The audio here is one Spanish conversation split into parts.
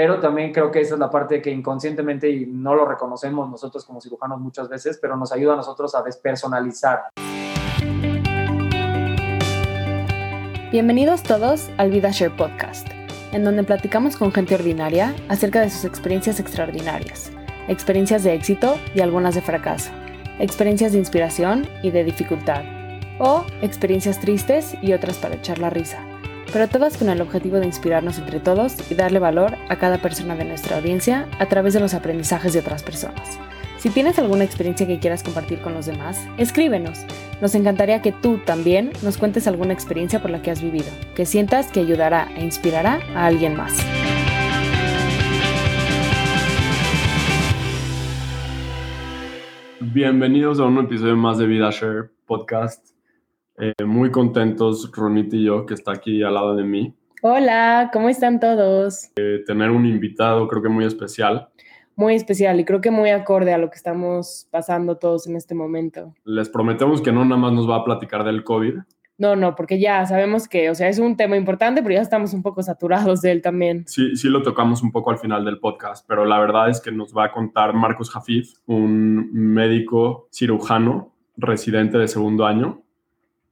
pero también creo que esa es la parte que inconscientemente y no lo reconocemos nosotros como cirujanos muchas veces, pero nos ayuda a nosotros a despersonalizar. Bienvenidos todos al VidaShare Podcast, en donde platicamos con gente ordinaria acerca de sus experiencias extraordinarias, experiencias de éxito y algunas de fracaso, experiencias de inspiración y de dificultad, o experiencias tristes y otras para echar la risa pero todas con el objetivo de inspirarnos entre todos y darle valor a cada persona de nuestra audiencia a través de los aprendizajes de otras personas. Si tienes alguna experiencia que quieras compartir con los demás, escríbenos. Nos encantaría que tú también nos cuentes alguna experiencia por la que has vivido, que sientas que ayudará e inspirará a alguien más. Bienvenidos a un episodio más de Vida Share Podcast. Eh, muy contentos, Ronit y yo, que está aquí al lado de mí. Hola, ¿cómo están todos? Eh, tener un invitado creo que muy especial. Muy especial y creo que muy acorde a lo que estamos pasando todos en este momento. Les prometemos que no nada más nos va a platicar del COVID. No, no, porque ya sabemos que, o sea, es un tema importante, pero ya estamos un poco saturados de él también. Sí, sí lo tocamos un poco al final del podcast, pero la verdad es que nos va a contar Marcos Jafif, un médico cirujano residente de segundo año,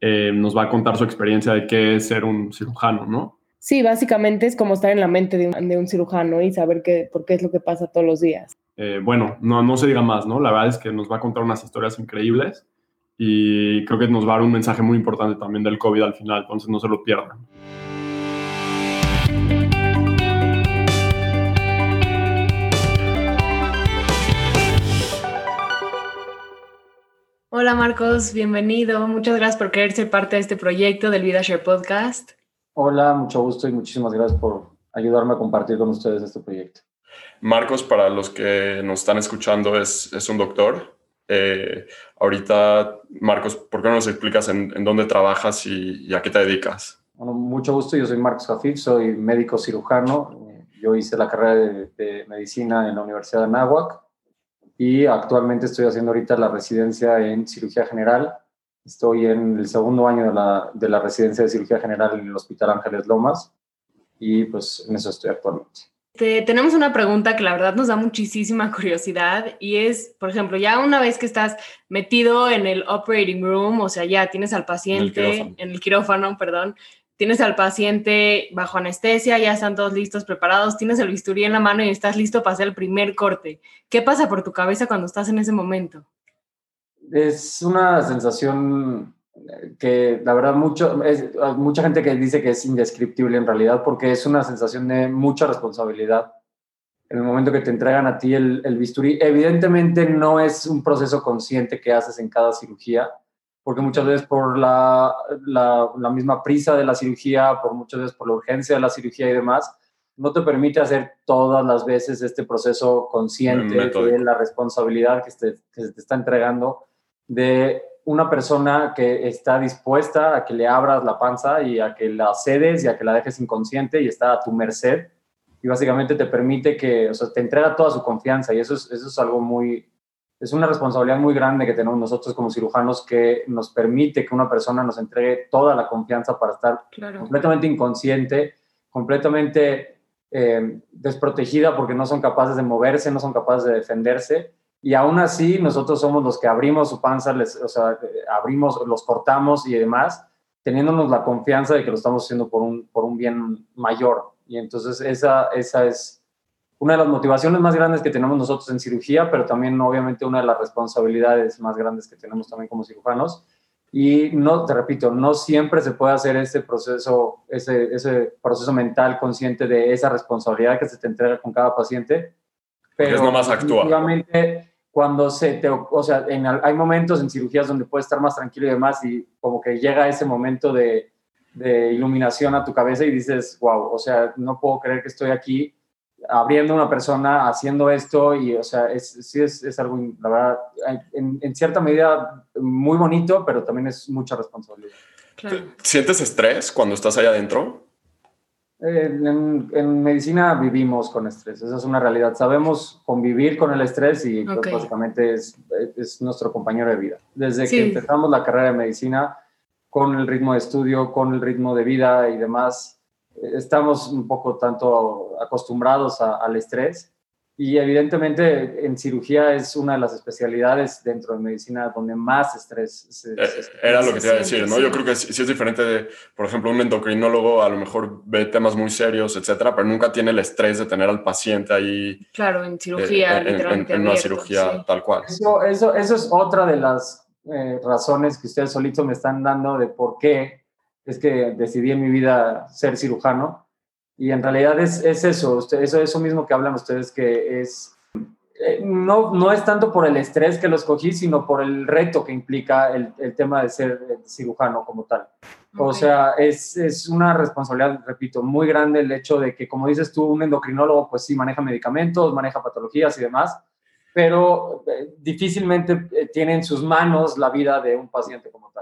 eh, nos va a contar su experiencia de qué es ser un cirujano, ¿no? Sí, básicamente es como estar en la mente de un, cirujano y saber qué, por qué es lo que pasa todos los días. Eh, bueno, no, no se diga más, ¿no? La verdad es que nos va a contar unas historias increíbles y creo que nos va a dar un mensaje muy importante también del COVID al final, entonces no se lo pierdan. Hola Marcos, bienvenido. Muchas gracias por querer ser parte de este proyecto del VidaShare Podcast. Hola, mucho gusto y muchísimas gracias por ayudarme a compartir con ustedes este proyecto. Marcos, para los que nos están escuchando, es, es un doctor. Eh, ahorita, Marcos, ¿por qué no nos explicas en, dónde trabajas y, a qué te dedicas? Bueno, mucho gusto. Yo soy Marcos Jafif, soy médico cirujano. Yo hice la carrera de, de medicina en la Universidad de Anáhuac y actualmente estoy haciendo ahorita la residencia en cirugía general. Estoy en el segundo año de la, de la residencia de cirugía general en el Hospital Ángeles Lomas y pues en eso estoy actualmente. tenemos una pregunta que la verdad nos da muchísima curiosidad y es, por ejemplo, ya una vez que estás metido en el operating room, o sea, ya tienes al paciente en el quirófano perdón, tienes al paciente bajo anestesia, ya están todos listos, preparados, tienes el bisturí en la mano y estás listo para hacer el primer corte. ¿Qué pasa por tu cabeza cuando estás en ese momento? Es una sensación que la verdad mucho, mucha gente que dice que es indescriptible en realidad porque es una sensación de mucha responsabilidad. En el momento que te entregan a ti el bisturí, evidentemente no es un proceso consciente que haces en cada cirugía, porque muchas veces por la, la, misma prisa de la cirugía, por muchas veces por la urgencia de la cirugía y demás, no te permite hacer todas las veces este proceso consciente de la responsabilidad que, que se te está entregando de una persona que está dispuesta a que le abras la panza y a que la cedes y a que la dejes inconsciente y está a tu merced. Y básicamente te permite que, o sea, te entrega toda su confianza y eso es, eso es algo muy, es una responsabilidad muy grande que tenemos nosotros como cirujanos que nos permite que una persona nos entregue toda la confianza para estar completamente inconsciente, completamente eh, desprotegida porque no son capaces de moverse, no son capaces de defenderse. Y aún así nosotros somos los que abrimos su panza, les, o sea, abrimos, los cortamos y demás, teniéndonos la confianza de que lo estamos haciendo por un, por un bien mayor. Y entonces esa, esa es una de las motivaciones más grandes que tenemos nosotros en cirugía, pero también obviamente una de las responsabilidades más grandes que tenemos también como cirujanos. Y no, te repito, no siempre se puede hacer ese proceso, ese, ese proceso mental consciente de esa responsabilidad que se te entrega con cada paciente. Pero es nomás actúa. cuando se te, o sea, en, hay momentos en cirugías donde puedes estar más tranquilo y demás y como que llega ese momento de, de iluminación a tu cabeza y dices, wow, o sea, no puedo creer que estoy aquí abriendo una persona haciendo esto y, o sea, es, sí es, es algo, la verdad, en, en, cierta medida muy bonito, pero también es mucha responsabilidad. ¿Sientes estrés cuando estás allá adentro? En, en, medicina vivimos con estrés, esa es una realidad. Sabemos convivir con el estrés y pues, básicamente es, es, nuestro compañero de vida. Desde que empezamos la carrera de medicina, con el ritmo de estudio, con el ritmo de vida y demás, estamos un poco tanto acostumbrados al estrés y evidentemente en cirugía es una de las especialidades dentro de medicina donde más estrés se, eh, Era lo que te iba a decir, ¿no? Yo creo que sí es diferente de, por ejemplo, un endocrinólogo a lo mejor ve temas muy serios, etcétera, pero nunca tiene el estrés de tener al paciente ahí. Claro, en cirugía, eh, en, una cirugía tal cual. Eso, eso, eso es otra de las eh, razones que ustedes solitos me están dando de por qué es que decidí en mi vida ser cirujano y en realidad es, es eso, usted, eso, eso mismo que hablan ustedes, que es, eh, no, no es tanto por el estrés que lo escogí, sino por el reto que implica el, el tema de ser eh, cirujano como tal. O sea, es, es, una responsabilidad, repito, muy grande el hecho de que, como dices tú, un endocrinólogo, pues sí, maneja medicamentos, maneja patologías y demás, pero eh, difícilmente tiene en sus manos la vida de un paciente como tal.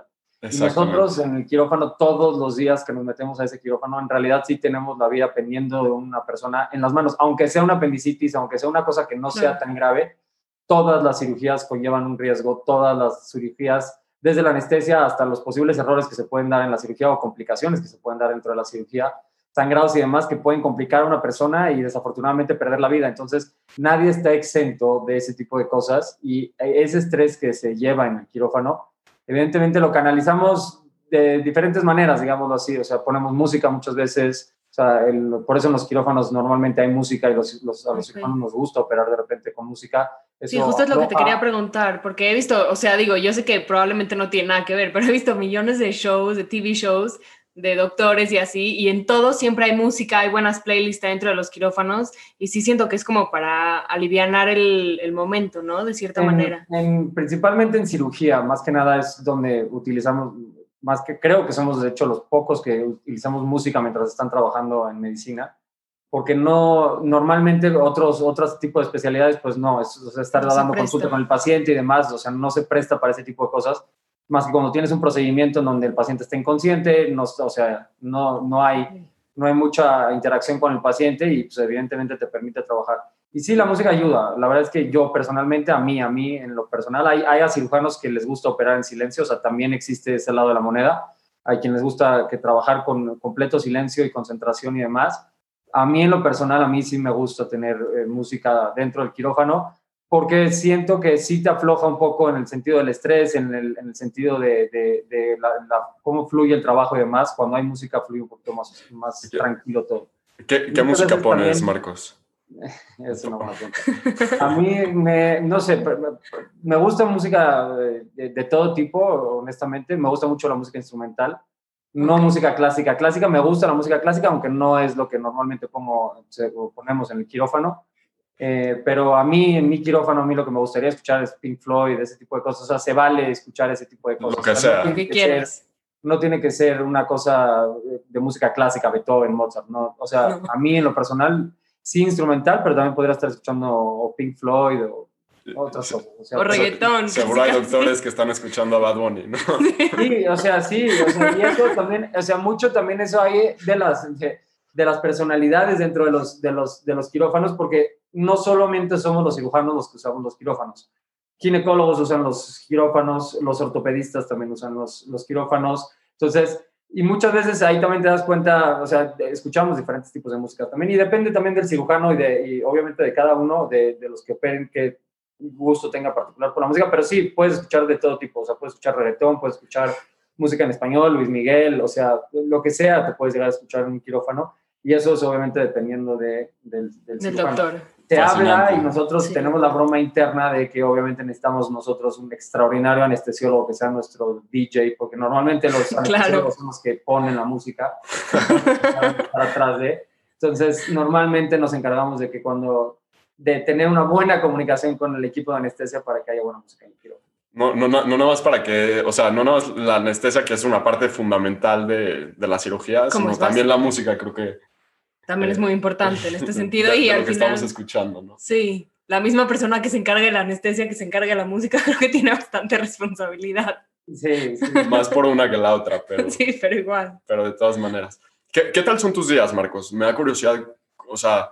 Y nosotros en el quirófano, todos los días que nos metemos a ese quirófano, en realidad sí tenemos la vida pendiendo de una persona en las manos, aunque sea una apendicitis, aunque sea una cosa que no sea tan grave, todas las cirugías conllevan un riesgo, todas las cirugías, desde la anestesia hasta los posibles errores que se pueden dar en la cirugía o complicaciones que se pueden dar dentro de la cirugía, sangrados y demás que pueden complicar a una persona y desafortunadamente perder la vida. Entonces, nadie está exento de ese tipo de cosas y ese estrés que se lleva en el quirófano evidentemente lo canalizamos de diferentes maneras, digámoslo así, o sea, ponemos música muchas veces, o sea, por eso en los quirófanos normalmente hay música y los, los, a los cirujanos nos gusta operar de repente con música. sí, justo es lo que te quería preguntar, porque he visto, o sea, digo, yo sé que probablemente no tiene nada que ver, pero he visto millones de shows, de TV shows de doctores y así, y en todo siempre hay música, hay buenas playlists dentro de los quirófanos, y sí siento que es como para aliviar el, el momento, ¿no? De cierta manera. En, principalmente en cirugía, más que nada es donde utilizamos, más que creo que somos de hecho los pocos que utilizamos música mientras están trabajando en medicina, porque no, normalmente otros, otros tipos de especialidades, pues no, es estar dando consulta con el paciente y demás, o sea, no se presta para ese tipo de cosas más que cuando tienes un procedimiento en donde el paciente está inconsciente, no, o sea, no, no, hay, no hay mucha interacción con el paciente y pues evidentemente te permite trabajar. Y sí, la música ayuda. La verdad es que yo personalmente, a mí, a mí en lo personal, hay, hay a cirujanos que les gusta operar en silencio, o sea, también existe ese lado de la moneda. Hay quien les gusta que trabajar con completo silencio y concentración y demás. A mí en lo personal, a mí sí me gusta tener eh, música dentro del quirófano, porque siento que sí te afloja un poco en el sentido del estrés, en el, en el sentido de, de, cómo fluye el trabajo y demás. Cuando hay música fluye un poquito más, más tranquilo todo. ¿Qué, qué música pones, Marcos? Es una buena pregunta. A mí, me, no sé, me gusta música de, de, todo tipo, honestamente. Me gusta mucho la música instrumental, no música clásica. Clásica, me gusta la música clásica, aunque no es lo que normalmente ponemos en el quirófano. Eh, pero a mí, en mi quirófano, a mí lo que me gustaría escuchar es Pink Floyd, ese tipo de cosas. O sea, se vale escuchar ese tipo de cosas. Lo que sea. ¿Qué quieres? no tiene que ser una cosa de música clásica, Beethoven, Mozart. No, o sea, a mí en lo personal, sí instrumental, pero también podría estar escuchando Pink Floyd o otras cosas. O, sea, reggaetón. Seguro hay doctores que están escuchando a Bad Bunny, ¿no? Sí, o sea, sí. O sea, y eso también, o sea, mucho también eso hay de las de las personalidades dentro de los, de los, de los quirófanos, porque no solamente somos los cirujanos los que usamos los quirófanos. Ginecólogos usan los quirófanos, los ortopedistas también usan los, los quirófanos. Entonces, y muchas veces ahí también te das cuenta, o sea, escuchamos diferentes tipos de música también, y depende también del cirujano y, de, y obviamente de cada uno de, de los que operen, qué gusto tenga particular por la música, pero sí, puedes escuchar de todo tipo, o sea, puedes escuchar reggaetón, puedes escuchar música en español, Luis Miguel, o sea, lo que sea, te puedes llegar a escuchar en un quirófano. Y eso es obviamente dependiendo de, del, del, doctor. Te habla y nosotros tenemos la broma interna de que obviamente necesitamos nosotros un extraordinario anestesiólogo que sea nuestro DJ, porque normalmente los anestesiólogos son los que ponen la música para, atrás de. Entonces, normalmente nos encargamos de que cuando de tener una buena comunicación con el equipo de anestesia para que haya buena música en el quirófano. No, no, no, no nada más para que, o sea, no nada más la anestesia, que es una parte fundamental de, de la cirugía, sino también la música, creo que también es muy importante en este sentido. y al lo que estamos escuchando, ¿no? Sí, la misma persona que se encarga de la anestesia, que se encarga de la música, creo que tiene bastante responsabilidad. Sí, sí. Más por una que la otra, pero... Sí, pero igual. Pero de todas maneras. ¿Qué, ¿Qué, tal son tus días, Marcos? Me da curiosidad, o sea,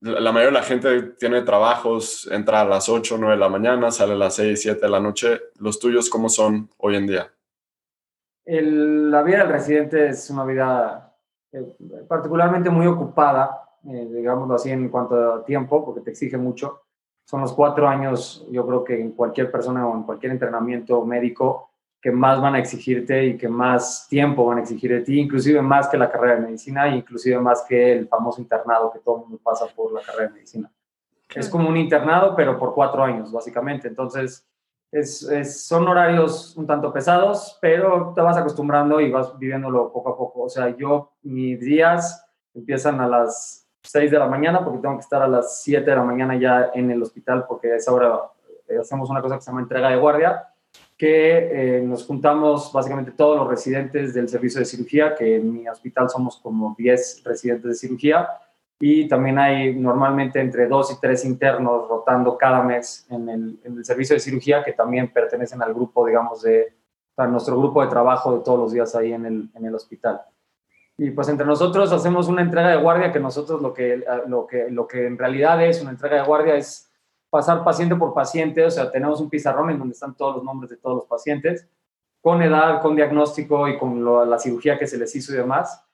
la mayoría de la gente tiene trabajos, entra a las 8, 9 de la mañana, sale a las 6, 7 de la noche. ¿Los tuyos cómo son hoy en día? El, la vida del residente es una vida eh, particularmente muy ocupada, eh, digámoslo así, en cuanto a tiempo, porque te exige mucho. Son los cuatro años, yo creo que en cualquier persona o en cualquier entrenamiento médico, que más van a exigirte y que más tiempo van a exigir de ti, inclusive más que la carrera de medicina e inclusive más que el famoso internado que todo el mundo pasa por la carrera de medicina. Es como un internado, pero por cuatro años, básicamente. Entonces, es, son horarios un tanto pesados, pero te vas acostumbrando y vas viviéndolo poco a poco. O sea, yo, mis días empiezan a las 6 de la mañana porque tengo que estar a las 7 de la mañana ya en el hospital porque a esa hora eh, hacemos una cosa que se llama entrega de guardia, que eh, nos juntamos básicamente todos los residentes del servicio de cirugía, que en mi hospital somos como 10 residentes de cirugía, y también hay normalmente entre dos y tres internos rotando cada mes en el, en el servicio de cirugía que también pertenecen al grupo, digamos, de a nuestro grupo de trabajo de todos los días ahí en el, en el hospital. Y pues entre nosotros hacemos una entrega de guardia que nosotros lo que, lo que, lo que en realidad es una entrega de guardia es pasar paciente por paciente, o sea, tenemos un pizarrón en donde están todos los nombres de todos los pacientes, con edad, con diagnóstico y con la cirugía que se les hizo y demás.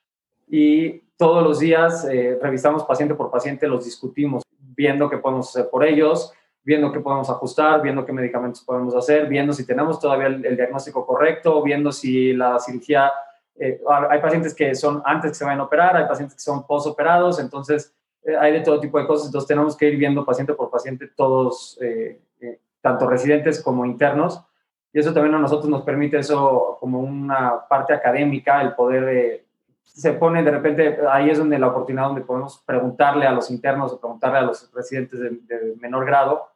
Y todos los días eh, revisamos paciente por paciente, los discutimos, viendo qué podemos hacer por ellos, viendo qué podemos ajustar, viendo qué medicamentos podemos hacer, viendo si tenemos todavía el, diagnóstico correcto, viendo si la cirugía, eh, hay pacientes que son antes que se vayan a operar, hay pacientes que son posoperados, entonces eh, hay de todo tipo de cosas, entonces tenemos que ir viendo paciente por paciente todos, tanto residentes como internos, y eso también a nosotros nos permite eso como una parte académica, el poder se pone de repente, ahí es donde la oportunidad donde podemos preguntarle a los internos o preguntarle a los residentes de, menor grado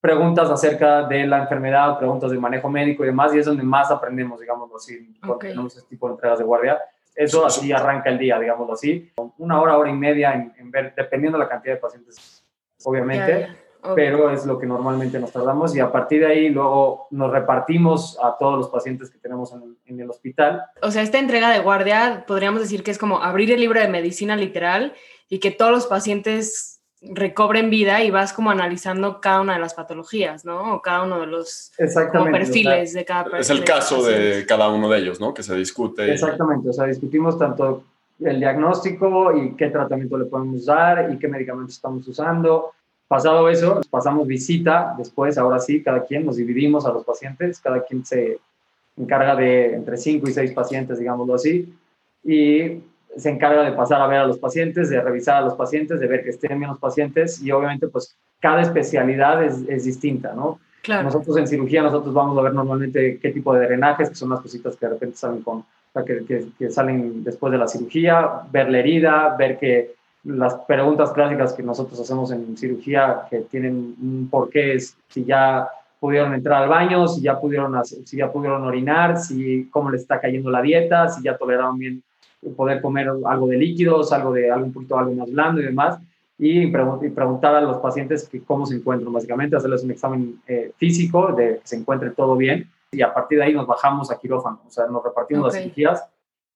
preguntas acerca de la enfermedad, preguntas de manejo médico y demás, y es donde más aprendemos, digamos así, cuando tenemos este tipo de entregas de guardia. Eso así arranca el día, digamos así. Una hora, hora y media en, ver, dependiendo de la cantidad de pacientes, obviamente pero es lo que normalmente nos tardamos y a partir de ahí luego nos repartimos a todos los pacientes que tenemos en, en, el hospital. O sea, esta entrega de guardia podríamos decir que es como abrir el libro de medicina literal y que todos los pacientes recobren vida y vas como analizando cada una de las patologías, ¿no? O cada uno de los perfiles de cada persona. Es el caso de cada uno de ellos, ¿no? Que se discute. Exactamente, o sea, discutimos tanto el diagnóstico y qué tratamiento le podemos dar y qué medicamentos estamos usando Pasado eso, pasamos visita, después, ahora sí, cada quien nos dividimos a los pacientes, cada quien se encarga de entre 5 y 6 pacientes, digámoslo así, y se encarga de pasar a ver a los pacientes, de revisar a los pacientes, de ver que estén bien los pacientes y obviamente pues cada especialidad es, es distinta, ¿no? Claro. Nosotros en cirugía, nosotros vamos a ver normalmente qué tipo de drenajes, que son las cositas que de repente salen con, o sea, que, que, que, salen después de la cirugía, ver la herida, ver que las preguntas clásicas que nosotros hacemos en cirugía que tienen un porqué es si ya pudieron entrar al baño, si ya pudieron, si ya pudieron orinar, si cómo les está cayendo la dieta, si ya toleraron bien poder comer algo de líquidos, algo de algún poquito algo más blando y demás, y, preguntar a los pacientes que cómo se encuentran, básicamente hacerles un examen eh, físico de que se encuentre todo bien, y a partir de ahí nos bajamos a quirófano, o sea, nos repartimos las cirugías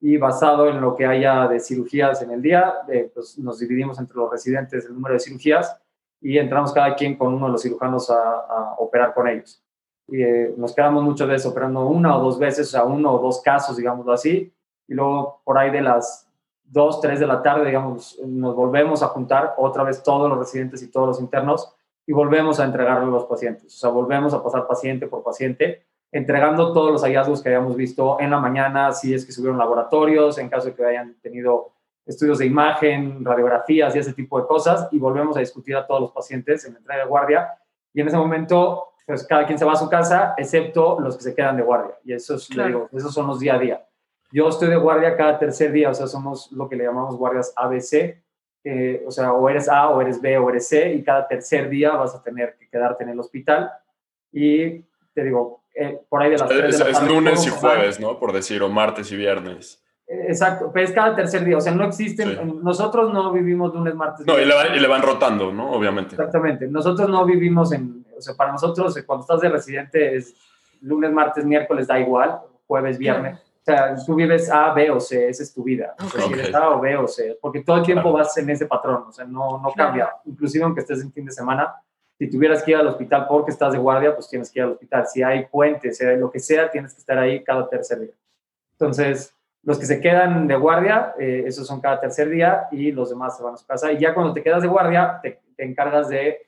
y basado en lo que haya de cirugías en el día, eh, pues nos dividimos entre los residentes el número de cirugías y entramos cada quien con uno de los cirujanos a, operar con ellos. Y eh, nos quedamos muchas veces operando una o dos veces, o sea, uno o dos casos, digámoslo así, y luego por ahí de las dos, tres de la tarde, digamos, nos volvemos a juntar otra vez todos los residentes y todos los internos y volvemos a entregarle a los pacientes, o sea, volvemos a pasar paciente por paciente entregando todos los hallazgos que habíamos visto en la mañana, si es que subieron laboratorios, en caso de que hayan tenido estudios de imagen, radiografías y ese tipo de cosas, y volvemos a discutir a todos los pacientes en la entrega de guardia. Y en ese momento, pues cada quien se va a su casa, excepto los que se quedan de guardia. Y eso es, digo, esos son los día a día. Yo estoy de guardia cada tercer día, o sea, somos lo que le llamamos guardias ABC, eh, o sea, o eres A, o eres B, o eres C, y cada tercer día vas a tener que quedarte en el hospital. Y te digo, eh, por ahí de las Es, es lunes y jueves, ¿no? Por decir, o martes y viernes. Exacto, pero es cada tercer día, o sea, no existen, nosotros no vivimos lunes, martes. No, y le, van rotando, ¿no? Obviamente. Exactamente, nosotros no vivimos en, o sea, para nosotros eh, cuando estás de residente es lunes, martes, miércoles, da igual, jueves, viernes. O sea, tú vives A, B o C, esa es tu vida. Okay. A o B o C, porque todo el tiempo vas en ese patrón, o sea, no, no cambia. Inclusive aunque estés en fin de semana, si tuvieras que ir al hospital porque estás de guardia, pues tienes que ir al hospital. Si hay puentes, si hay lo que sea, tienes que estar ahí cada tercer día. Entonces, Los que se quedan de guardia, eh, esos son cada tercer día y los demás se van a su casa. Y ya cuando te quedas de guardia, te, encargas de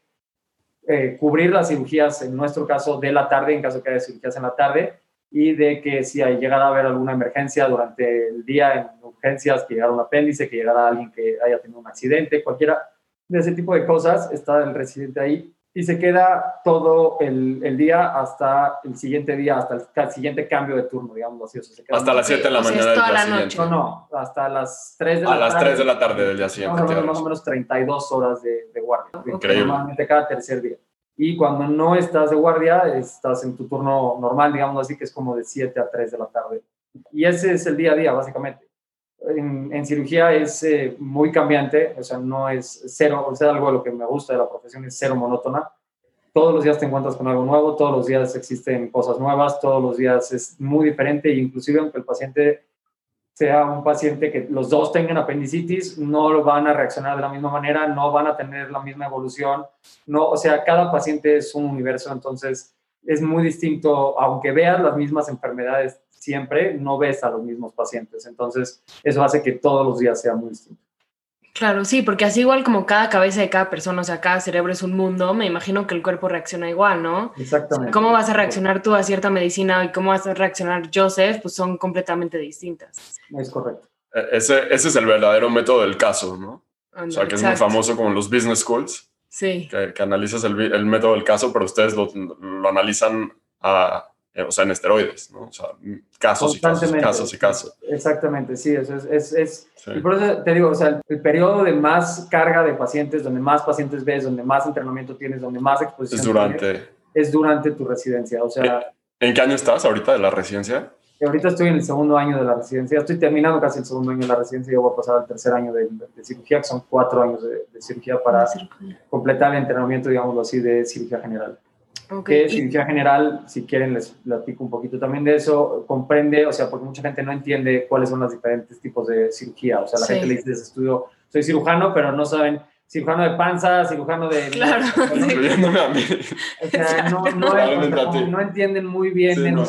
eh, cubrir las cirugías, en nuestro caso, de la tarde, en caso que haya cirugías en la tarde, y de que si hay llegado a haber alguna emergencia durante el día en urgencias, que llegara un apéndice, que llegara alguien que haya tenido un accidente, cualquiera de ese tipo de cosas, está el residente ahí y se queda todo el, el, día hasta el siguiente día, hasta el, siguiente cambio de turno, digamos así. hasta las 7 de la mañana del día siguiente. No, no, hasta las 3 de la tarde. A las 3 de la tarde del día siguiente. Más, más o menos 32 horas de, de guardia. Increíble. Normalmente cada tercer día. Y cuando no estás de guardia, estás en tu turno normal, digamos así, que es como de 7 a 3 de la tarde. Y ese es el día a día, básicamente. En, en cirugía es eh, muy cambiante, o sea, no es cero, o sea, algo de lo que me gusta de la profesión es cero monótona. Todos los días te encuentras con algo nuevo, todos los días existen cosas nuevas, todos los días es muy diferente, e inclusive aunque el paciente sea un paciente que los dos tengan apendicitis, no van a reaccionar de la misma manera, no van a tener la misma evolución, no, o sea, cada paciente es un universo, entonces es muy distinto, aunque veas las mismas enfermedades siempre, no ves a los mismos pacientes, entonces eso hace que todos los días sea muy distinto. Claro, sí, porque así igual como cada cabeza de cada persona, o sea, cada cerebro es un mundo, me imagino que el cuerpo reacciona igual, ¿no? Exactamente. ¿Cómo vas a reaccionar tú a cierta medicina y cómo vas a reaccionar Joseph? Pues son completamente distintas. Es correcto. E-, ese, ese es el verdadero método del caso, ¿no? o sea, que es muy famoso como los business schools. Sí. Que, que analizas el, el, método del caso, pero ustedes lo, lo analizan a, o sea, en esteroides, ¿no? O sea, casos y casos, casos y casos. Exactamente, sí, eso es, es, es y por eso te digo, o sea, el, periodo de más carga de pacientes, donde más pacientes ves, donde más entrenamiento tienes, donde más exposición es durante, tienes, es durante tu residencia, o sea... ¿En qué año estás ahorita de la residencia? Ahorita estoy en el segundo año de la residencia, estoy terminando casi el segundo año de la residencia y voy a pasar al tercer año de, de cirugía, que son cuatro años de, de cirugía para completar el entrenamiento, digámoslo así, de cirugía general. Okay. Que cirugía general, si quieren les platico un poquito también de eso, comprende, o sea, porque mucha gente no entiende cuáles son los diferentes tipos de cirugía, o sea, la sí. gente le dice estudio, soy cirujano, pero no saben cirujano de panza, cirujano de... Claro. No. O sea, no, no, es, o sea, no entienden muy bien. Sí, no.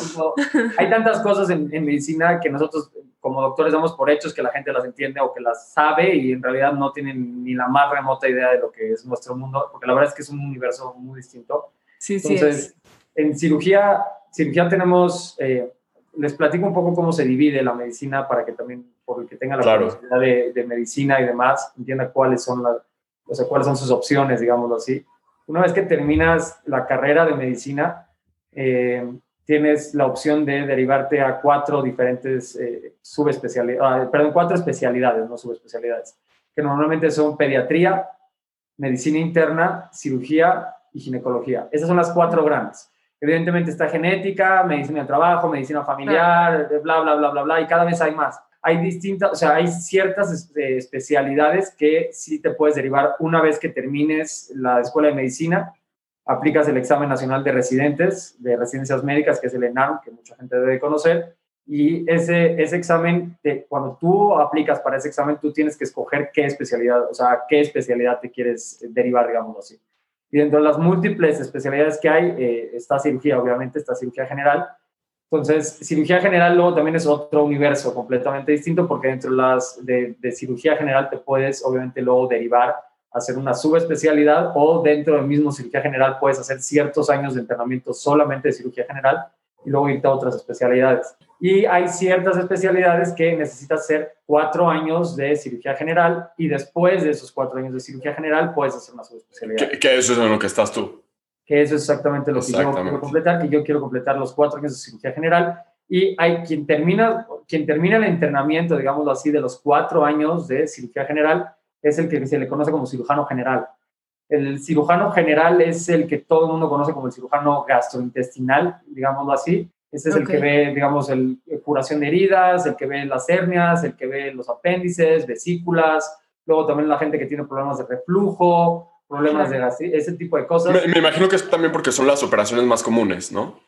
Hay tantas cosas en, en, medicina que nosotros como doctores damos por hechos que la gente las entiende o que las sabe y en realidad no tienen ni la más remota idea de lo que es nuestro mundo, porque la verdad es que es un universo muy distinto. Sí, sí. Entonces, en cirugía, cirugía tenemos, eh, les platico un poco cómo se divide la medicina para que también, por el que tenga la Claro. curiosidad de, de medicina y demás, entienda cuáles son, las, o sea, cuáles son sus opciones, digámoslo así. Una vez que terminas la carrera de medicina, eh, tienes la opción de derivarte a cuatro diferentes eh, subespecialidades, perdón, cuatro especialidades, no subespecialidades, que normalmente son pediatría, medicina interna, cirugía y ginecología. Esas son las cuatro grandes. Evidentemente está genética, medicina del trabajo, medicina familiar, bla, bla, bla, bla, bla, y cada vez hay más. Hay distintas, o sea, hay ciertas eh, especialidades que sí te puedes derivar una vez que termines la escuela de medicina, aplicas el examen nacional de residentes, de residencias médicas, que es el ENAM, que mucha gente debe conocer, y ese, ese examen, te, cuando tú aplicas para ese examen, tú tienes que escoger qué especialidad, o sea, qué especialidad te quieres derivar, digamos así. Y dentro de las múltiples especialidades que hay, eh, está cirugía, obviamente, está cirugía general. Entonces, cirugía general luego también es otro universo completamente distinto porque dentro de, las, de, cirugía general te puedes, obviamente, luego derivar hacer una subespecialidad o dentro del mismo cirugía general puedes hacer ciertos años de entrenamiento solamente de cirugía general y luego irte a otras especialidades. Y hay ciertas especialidades que necesitas hacer cuatro años de cirugía general y después de esos cuatro años de cirugía general puedes hacer una subespecialidad. ¿Qué, qué eso es en lo que estás tú? Que eso es exactamente lo Exactamente. que yo quiero completar, que yo quiero completar los cuatro años de cirugía general. Y hay quien termina, quien termina el entrenamiento, digámoslo así, de los cuatro años de cirugía general, es el que se le conoce como cirujano general. El cirujano general es el que todo el mundo conoce como el cirujano gastrointestinal, digámoslo así. Ese es okay. el que ve, digamos, el, el, curación de heridas, el que ve las hernias, el que ve los apéndices, vesículas, luego también la gente que tiene problemas de reflujo, problemas de ese tipo de cosas. Me, me, imagino que es también porque son las operaciones más comunes, ¿no?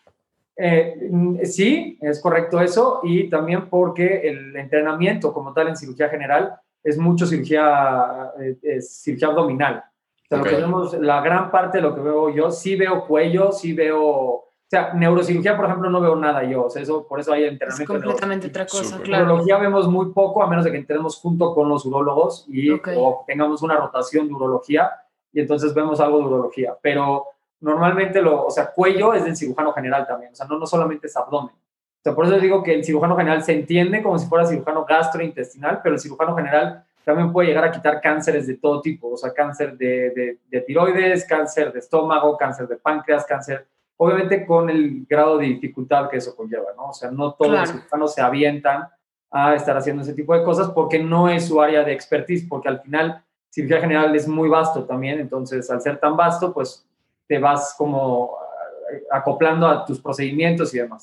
Eh, sí, es correcto eso, y también porque el entrenamiento como tal en cirugía general es mucho cirugía, eh, es cirugía abdominal. O sea, okay. lo que vemos, la gran parte de lo que veo yo, sí veo cuello, sí veo, o sea, neurocirugía, por ejemplo, no veo nada yo. O sea, eso, por eso hay entrenamiento. Es completamente otra cosa, claro. Neurología vemos muy poco, a menos de que entremos junto con los urólogos y o tengamos una rotación de urología y entonces vemos algo de urología. Pero normalmente, lo, o sea, cuello es del cirujano general también. O sea, no, no solamente es abdomen. O sea, por eso digo que el cirujano general se entiende como si fuera cirujano gastrointestinal, pero el cirujano general también puede llegar a quitar cánceres de todo tipo, o sea, cáncer de, de, tiroides, cáncer de estómago, cáncer de páncreas, cáncer, obviamente con el grado de dificultad que eso conlleva, ¿no? O sea, no todos los cirujanos se avientan a estar haciendo ese tipo de cosas porque no es su área de expertise, porque al final cirugía general es muy vasto también, entonces al ser tan vasto, pues te vas como acoplando a tus procedimientos y demás.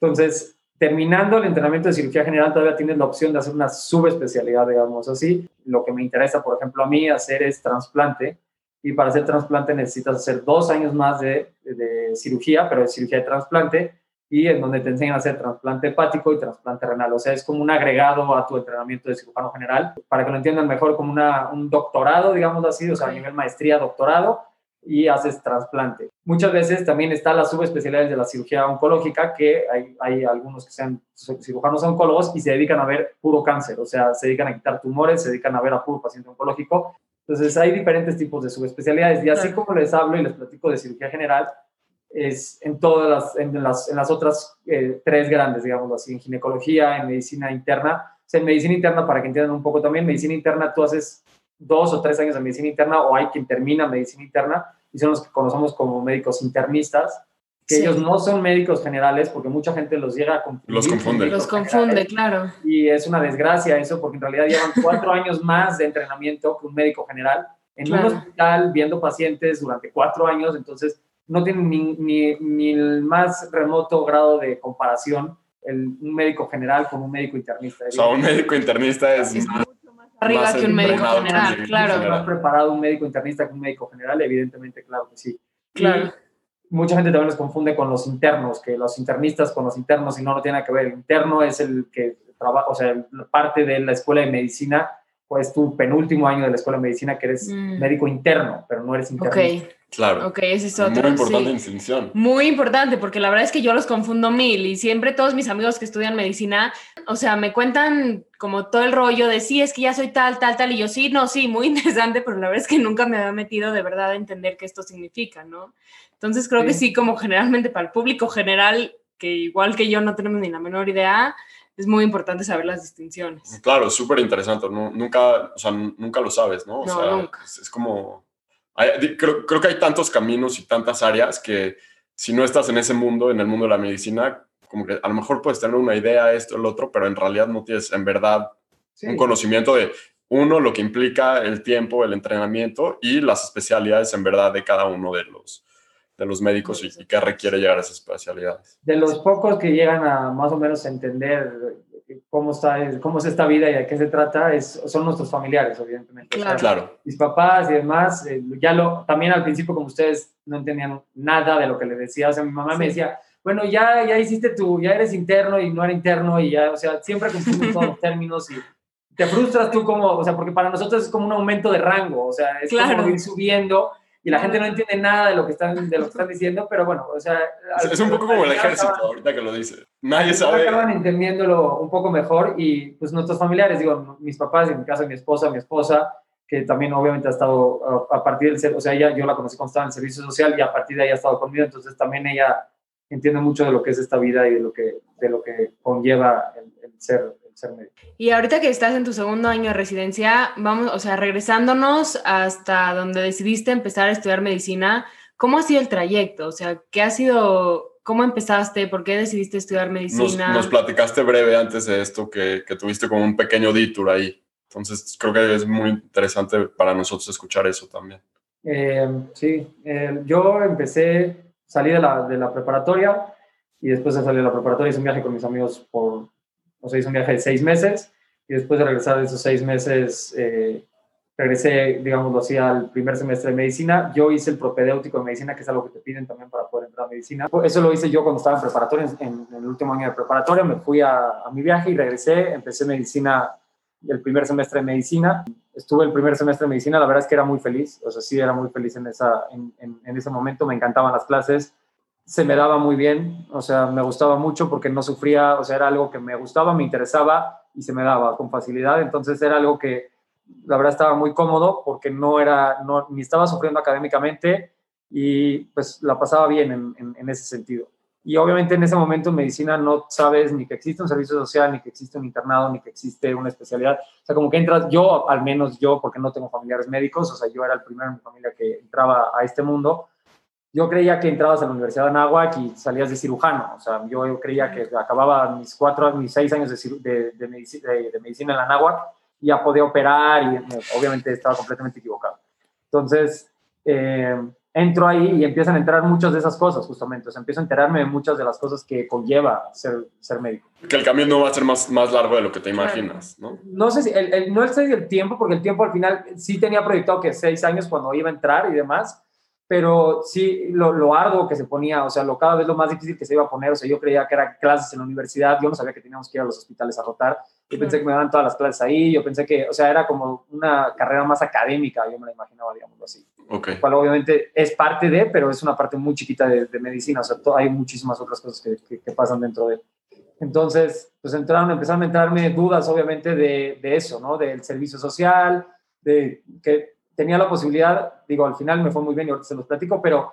Entonces, terminando el entrenamiento de cirugía general, todavía tienes la opción de hacer una subespecialidad, digamos así. Lo que me interesa, por ejemplo, a mí hacer es trasplante. Y para hacer trasplante necesitas hacer dos años más de, de cirugía, pero de cirugía de trasplante, y en donde te enseñan a hacer trasplante hepático y trasplante renal. O sea, es como un agregado a tu entrenamiento de cirujano general, para que lo entiendan mejor, como una, un doctorado, digamos así, o sea, a nivel maestría, doctorado, y haces trasplante. Muchas veces también está la subespecialidades de la cirugía oncológica, que hay, hay, algunos que sean cirujanos oncólogos y se dedican a ver puro cáncer, o sea, se dedican a quitar tumores, se dedican a ver a puro paciente oncológico. Entonces hay diferentes tipos de subespecialidades y así como les hablo y les platico de cirugía general, es en todas las, en las, en las otras eh, tres grandes, digamos así, en ginecología, en medicina interna. O sea, en medicina interna, para que entiendan un poco también, medicina interna tú haces dos o tres años de medicina interna o hay quien termina medicina interna y son los que conocemos como médicos internistas, que ellos no son médicos generales porque mucha gente los llega a confundir. Los confunde. Los confunde, claro. Y es una desgracia eso porque en realidad llevan cuatro años más de entrenamiento que un médico general en un hospital viendo pacientes durante cuatro años, entonces no tienen ni, ni, ni el más remoto grado de comparación el, un médico general con un médico internista. O sea, un médico internista es arriba que un médico general, claro. Más preparado un médico internista que un médico general, evidentemente, claro que sí. Claro. mucha gente también los confunde con los internos, que los internistas con los internos, y no, no tiene que ver. El interno es el que trabaja, o sea, parte de la escuela de medicina, pues tu penúltimo año de la escuela de medicina, que eres mm. médico interno, pero no eres internista. Ok. Claro. Ok, ese es otro. Muy importante distinción. Muy importante, porque la verdad es que yo los confundo mil y siempre todos mis amigos que estudian medicina, o sea, me cuentan como todo el rollo de sí, es que ya soy tal, tal, tal, y yo sí, no, sí, muy interesante, pero la verdad es que nunca me había metido de verdad a entender qué esto significa, ¿no? Entonces creo que sí, como generalmente para el público general, que igual que yo no tenemos ni la menor idea, es muy importante saber las distinciones. Claro, súper interesante, nunca, o sea, nunca lo sabes, ¿no? O no, sea, nunca. es como creo, creo, que hay tantos caminos y tantas áreas que si no estás en ese mundo, en el mundo de la medicina, como que a lo mejor puedes tener una idea, esto, el otro, pero en realidad no tienes en verdad un conocimiento de, uno, lo que implica el tiempo, el entrenamiento y las especialidades en verdad de cada uno de los, de los médicos y, y qué requiere llegar a esas especialidades. De los pocos que llegan a más o menos entender cómo, está, cómo es esta vida y de qué se trata, es, son nuestros familiares, evidentemente. Claro. mis papás y demás, eh, ya lo, también al principio, como ustedes no entendían nada de lo que les decía, o sea, mi mamá me decía, bueno, ya, ya hiciste tú, ya eres interno y no era interno y ya, o sea, siempre confundimos todos los términos y te frustras tú como, o sea, porque para nosotros es como un aumento de rango, o sea, es como ir subiendo y la gente no entiende nada de lo que están, de lo que están diciendo, pero bueno, o sea... Es, un poco como el ejército, ahorita que lo dice. Nadie sabe. Acaban entendiéndolo un poco mejor y pues nuestros familiares, digo, mis papás, en mi caso mi esposa, mi esposa, que también obviamente ha estado a, partir del, o sea, ella, yo la conocí cuando estaba en el servicio social y a partir de ahí ha estado conmigo, entonces también ella entiende mucho de lo que es esta vida y de lo que, de lo que conlleva el, el ser médico. Y ahorita que estás en tu segundo año de residencia, vamos, o sea, regresándonos hasta donde decidiste empezar a estudiar medicina, ¿cómo ha sido el trayecto? O sea, ¿qué ha sido, cómo empezaste? ¿Por qué decidiste estudiar medicina? Nos, platicaste breve antes de esto que, que, tuviste como un pequeño detour ahí. Entonces, creo que es muy interesante para nosotros escuchar eso también. Eh, sí, eh, yo empecé salí de la, de la preparatoria y después de salir de la preparatoria hice un viaje con mis amigos por, o sea, hice un viaje de seis meses y después de regresar de esos seis meses, eh, regresé, digámoslo así, al primer semestre de medicina. Yo hice el propedéutico de medicina, que es algo que te piden también para poder entrar a medicina. Eso lo hice yo cuando estaba en preparatoria, en, el último año de preparatoria. Me fui a, a mi viaje y regresé, empecé medicina el primer semestre de medicina. Estuve el primer semestre de medicina, la verdad es que era muy feliz, o sea, sí era muy feliz en, esa, en, en, ese momento, me encantaban las clases, se me daba muy bien, o sea, me gustaba mucho porque no sufría, o sea, era algo que me gustaba, me interesaba y se me daba con facilidad, entonces era algo que la verdad estaba muy cómodo porque no era, no, ni estaba sufriendo académicamente y pues la pasaba bien en, en, ese sentido. Y obviamente en ese momento en medicina no sabes ni que existe un servicio social, ni que existe un internado, ni que existe una especialidad. O sea, como que entras, yo, al menos yo, porque no tengo familiares médicos, o sea, yo era el primero en mi familia que entraba a este mundo, yo creía que entrabas a la Universidad de Anáhuac y salías de cirujano. O sea, yo, creía que acababa mis cuatro, mis seis años de, de, medicina, de, medicina, en la Anáhuac y ya podía operar y obviamente estaba completamente equivocado. Entonces, eh, entro ahí y empiezan a entrar muchas de esas cosas, justamente. O sea, empiezo a enterarme de muchas de las cosas que conlleva ser, ser médico. Que el camino va a ser más, más largo de lo que te imaginas, ¿no? No sé si, el, el, no el, el tiempo, porque el tiempo al final sí tenía proyectado que seis años cuando iba a entrar y demás, pero sí lo, lo, arduo que se ponía, o sea, lo cada vez lo más difícil que se iba a poner, o sea, yo creía que eran clases en la universidad, yo no sabía que teníamos que ir a los hospitales a rotar, yo pensé que me daban todas las clases ahí, yo pensé que, o sea, era como una carrera más académica, yo me la imaginaba, digamos así. Ok. Cual obviamente es parte de, pero es una parte muy chiquita de, medicina, o sea, hay muchísimas otras cosas que, que, pasan dentro de. Entonces, pues entraron, empezaron a entrarme dudas, obviamente, de, de eso, ¿no? Del servicio social, de que tenía la posibilidad, digo, al final me fue muy bien y ahorita se los platico, pero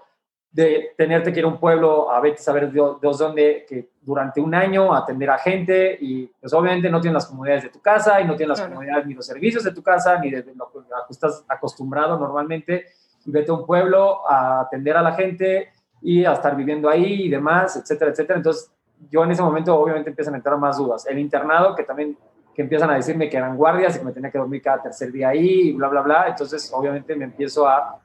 de tenerte que ir a un pueblo a ver, saber de, dónde, que durante un año atender a gente y pues obviamente no tienes las comodidades de tu casa y no tienes las comodidades ni los servicios de tu casa ni de, lo que estás acostumbrado normalmente y vete a un pueblo a atender a la gente y a estar viviendo ahí y demás, etcétera, etcétera. Entonces yo en ese momento obviamente empiezan a entrar más dudas. El internado, que también que empiezan a decirme que eran guardias y que me tenía que dormir cada tercer día ahí y bla, bla, bla. Entonces, obviamente me empiezo a,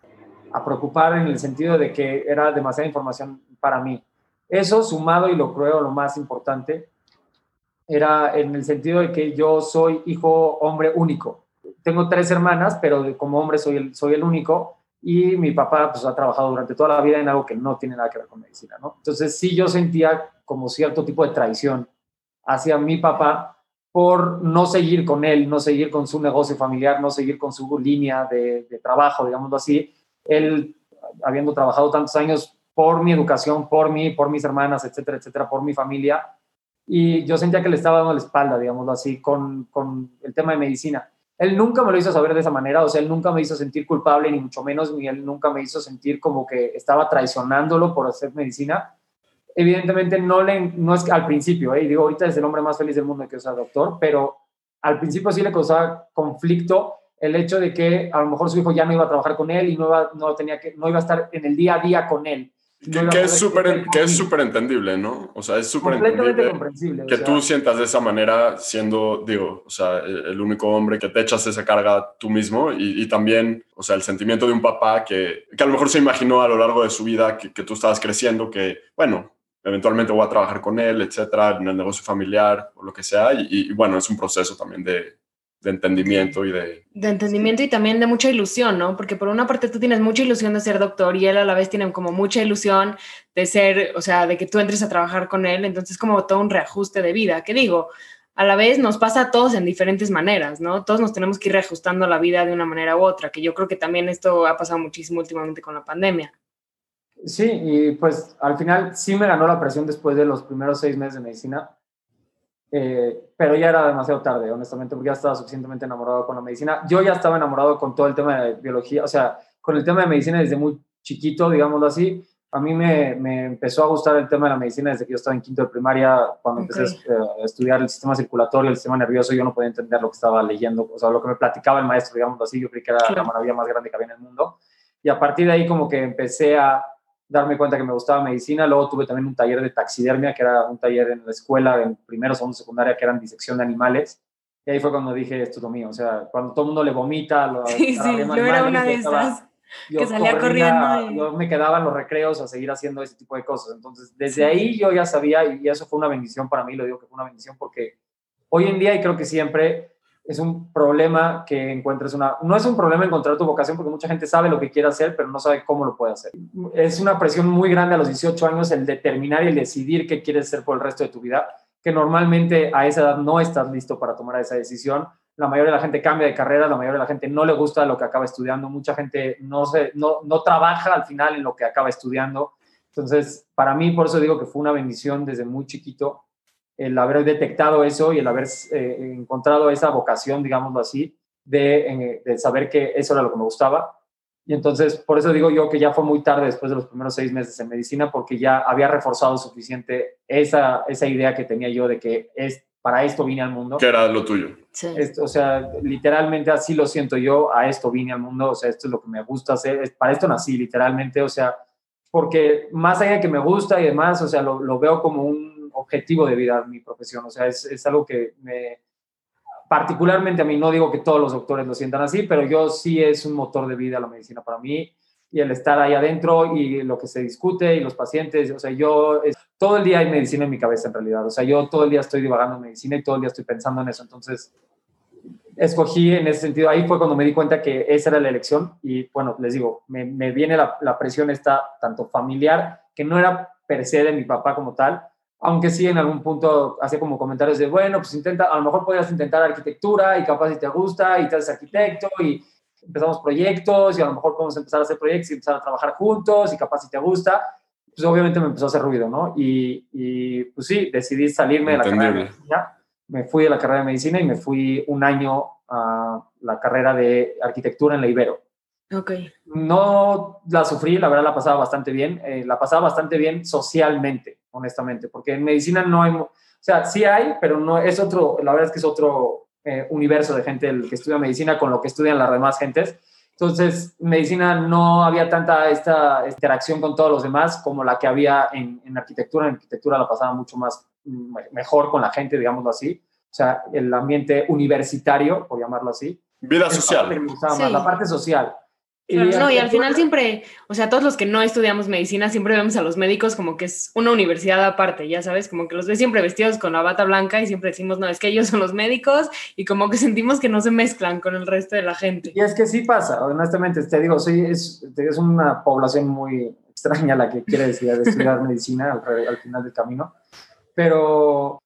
a preocupar en el sentido de que era demasiada información para mí. Eso sumado, y lo creo lo más importante, era en el sentido de que yo soy hijo hombre único. Tengo tres hermanas, pero como hombre soy el, soy el único y mi papá pues ha trabajado durante toda la vida en algo que no tiene nada que ver con medicina, ¿no? Entonces sí yo sentía como cierto tipo de traición hacia mi papá por no seguir con él, no seguir con su negocio familiar, no seguir con su línea de, trabajo, digámoslo así. Él, habiendo trabajado tantos años por mi educación, por mí, por mis hermanas, etcétera, etcétera, por mi familia, y yo sentía que le estaba dando la espalda, digámoslo así, con, con el tema de medicina. Él nunca me lo hizo saber de esa manera, o sea, él nunca me hizo sentir culpable, ni mucho menos, ni él nunca me hizo sentir como que estaba traicionándolo por hacer medicina, evidentemente no, le, no es al principio, ¿eh? digo, ahorita es el hombre más feliz del mundo que sea doctor, pero al principio sí le causaba conflicto el hecho de que a lo mejor su hijo ya no iba a trabajar con él y no iba, no tenía que, no iba a estar en el día a día con él. que, es súper que es súper entendible, ¿no? O sea, es súper entendible comprensible, que tú sientas de esa manera siendo, digo, o sea, el único hombre que te echas esa carga tú mismo y, y también, o sea, el sentimiento de un papá que, que, a lo mejor se imaginó a lo largo de su vida que, que tú estabas creciendo, que, bueno, eventualmente voy a trabajar con él, etcétera, en el negocio familiar o lo que sea. Y, bueno, es un proceso también de, de, entendimiento y de... De entendimiento y también de mucha ilusión, ¿no? Porque por una parte tú tienes mucha ilusión de ser doctor y él a la vez tiene como mucha ilusión de ser, o sea, de que tú entres a trabajar con él. Entonces como todo un reajuste de vida. ¿Qué digo? A la vez nos pasa a todos en diferentes maneras, ¿no? Todos nos tenemos que ir reajustando la vida de una manera u otra, que yo creo que también esto ha pasado muchísimo últimamente con la pandemia. Sí, y pues al final sí me ganó la presión después de los primeros seis meses de medicina, eh, pero ya era demasiado tarde, honestamente, porque ya estaba suficientemente enamorado con la medicina. Yo ya estaba enamorado con todo el tema de biología, o sea, con el tema de medicina desde muy chiquito, digámoslo así. A mí me, me empezó a gustar el tema de la medicina desde que yo estaba en quinto de primaria, cuando empecé a estudiar el sistema circulatorio, el sistema nervioso, yo no podía entender lo que estaba leyendo, o sea, lo que me platicaba el maestro, digámoslo así, yo creí que era la maravilla más grande que había en el mundo. Y a partir de ahí como que empecé a darme cuenta que me gustaba medicina. Luego tuve también un taller de taxidermia, que era un taller en la escuela, en primero, segundo, secundaria, que eran disección de animales. Y ahí fue cuando dije, esto es lo mío. O sea, cuando todo el mundo le vomita. Lo, sí, sí, yo era una de esas que salía corriendo. Yo me quedaba en los recreos a seguir haciendo ese tipo de cosas. Entonces, desde ahí yo ya sabía, y eso fue una bendición para mí, lo digo que fue una bendición porque hoy en día, y creo que siempre, es un problema que encuentres una... No es un problema encontrar tu vocación porque mucha gente sabe lo que quiere hacer, pero no sabe cómo lo puede hacer. Es una presión muy grande a los 18 años el determinar y el decidir qué quieres hacer por el resto de tu vida, que normalmente a esa edad no estás listo para tomar esa decisión. La mayoría de la gente cambia de carrera, la mayoría de la gente no le gusta lo que acaba estudiando, mucha gente no, se, no, no trabaja al final en lo que acaba estudiando Entonces, para mí, por eso digo que fue una bendición desde muy chiquito el haber detectado eso y el haber eh, encontrado esa vocación, digámoslo así, de, de, saber que eso era lo que me gustaba. Y entonces, por eso digo yo que ya fue muy tarde después de los primeros seis meses en medicina, porque ya había reforzado suficiente esa, esa idea que tenía yo de que es, para esto vine al mundo. Que era lo tuyo. Sí. o sea, literalmente así lo siento yo, a esto vine al mundo, o sea, esto es lo que me gusta hacer, para esto nací, literalmente, o sea, porque más allá de que me gusta y demás, o sea, lo, lo veo como un objetivo de vida mi profesión, o sea, es, es algo que me, particularmente a mí, no digo que todos los doctores lo sientan así, pero yo sí es un motor de vida la medicina para mí y el estar ahí adentro y lo que se discute y los pacientes, o sea, yo todo el día hay medicina en mi cabeza en realidad, o sea, yo todo el día estoy divagando en medicina y todo el día estoy pensando en eso, entonces escogí en ese sentido, ahí fue cuando me di cuenta que esa era la elección y bueno, les digo, me, me viene la, la presión esta tanto familiar, que no era per se de mi papá como tal, aunque sí en algún punto hacía como comentarios de, bueno, pues intenta, a lo mejor podrías intentar arquitectura y capaz si te gusta y te haces arquitecto y empezamos proyectos y a lo mejor podemos empezar a hacer proyectos y empezar a trabajar juntos y capaz si te gusta, pues obviamente me empezó a hacer ruido, ¿no? Y, y pues sí, decidí salirme de la carrera de medicina, me fui de la carrera de medicina y me fui un año a la carrera de arquitectura en la Ibero. Ok. No la sufrí, la verdad la pasaba bastante bien, eh, la pasaba bastante bien socialmente honestamente, porque en medicina no hay, o sea, sí hay, pero no es otro, la verdad es que es otro eh, universo de gente el que estudia medicina con lo que estudian las demás gentes. Entonces, en medicina no había tanta esta interacción con todos los demás como la que había en, en arquitectura. En arquitectura la pasaba mucho más mm, mejor con la gente, digámoslo así. O sea, el ambiente universitario, por llamarlo así. Vida social. sí. la parte social no, y al final siempre, o sea, todos los que no estudiamos medicina, siempre vemos a los médicos como que es una universidad aparte, ya sabes, como que los ves siempre vestidos con la bata blanca y siempre decimos, no, es que ellos son los médicos y como que sentimos que no se mezclan con el resto de la gente. Y es que sí pasa, honestamente, te digo, sí, es, es una población muy extraña la que quiere decir estudiar medicina al, al final del camino, pero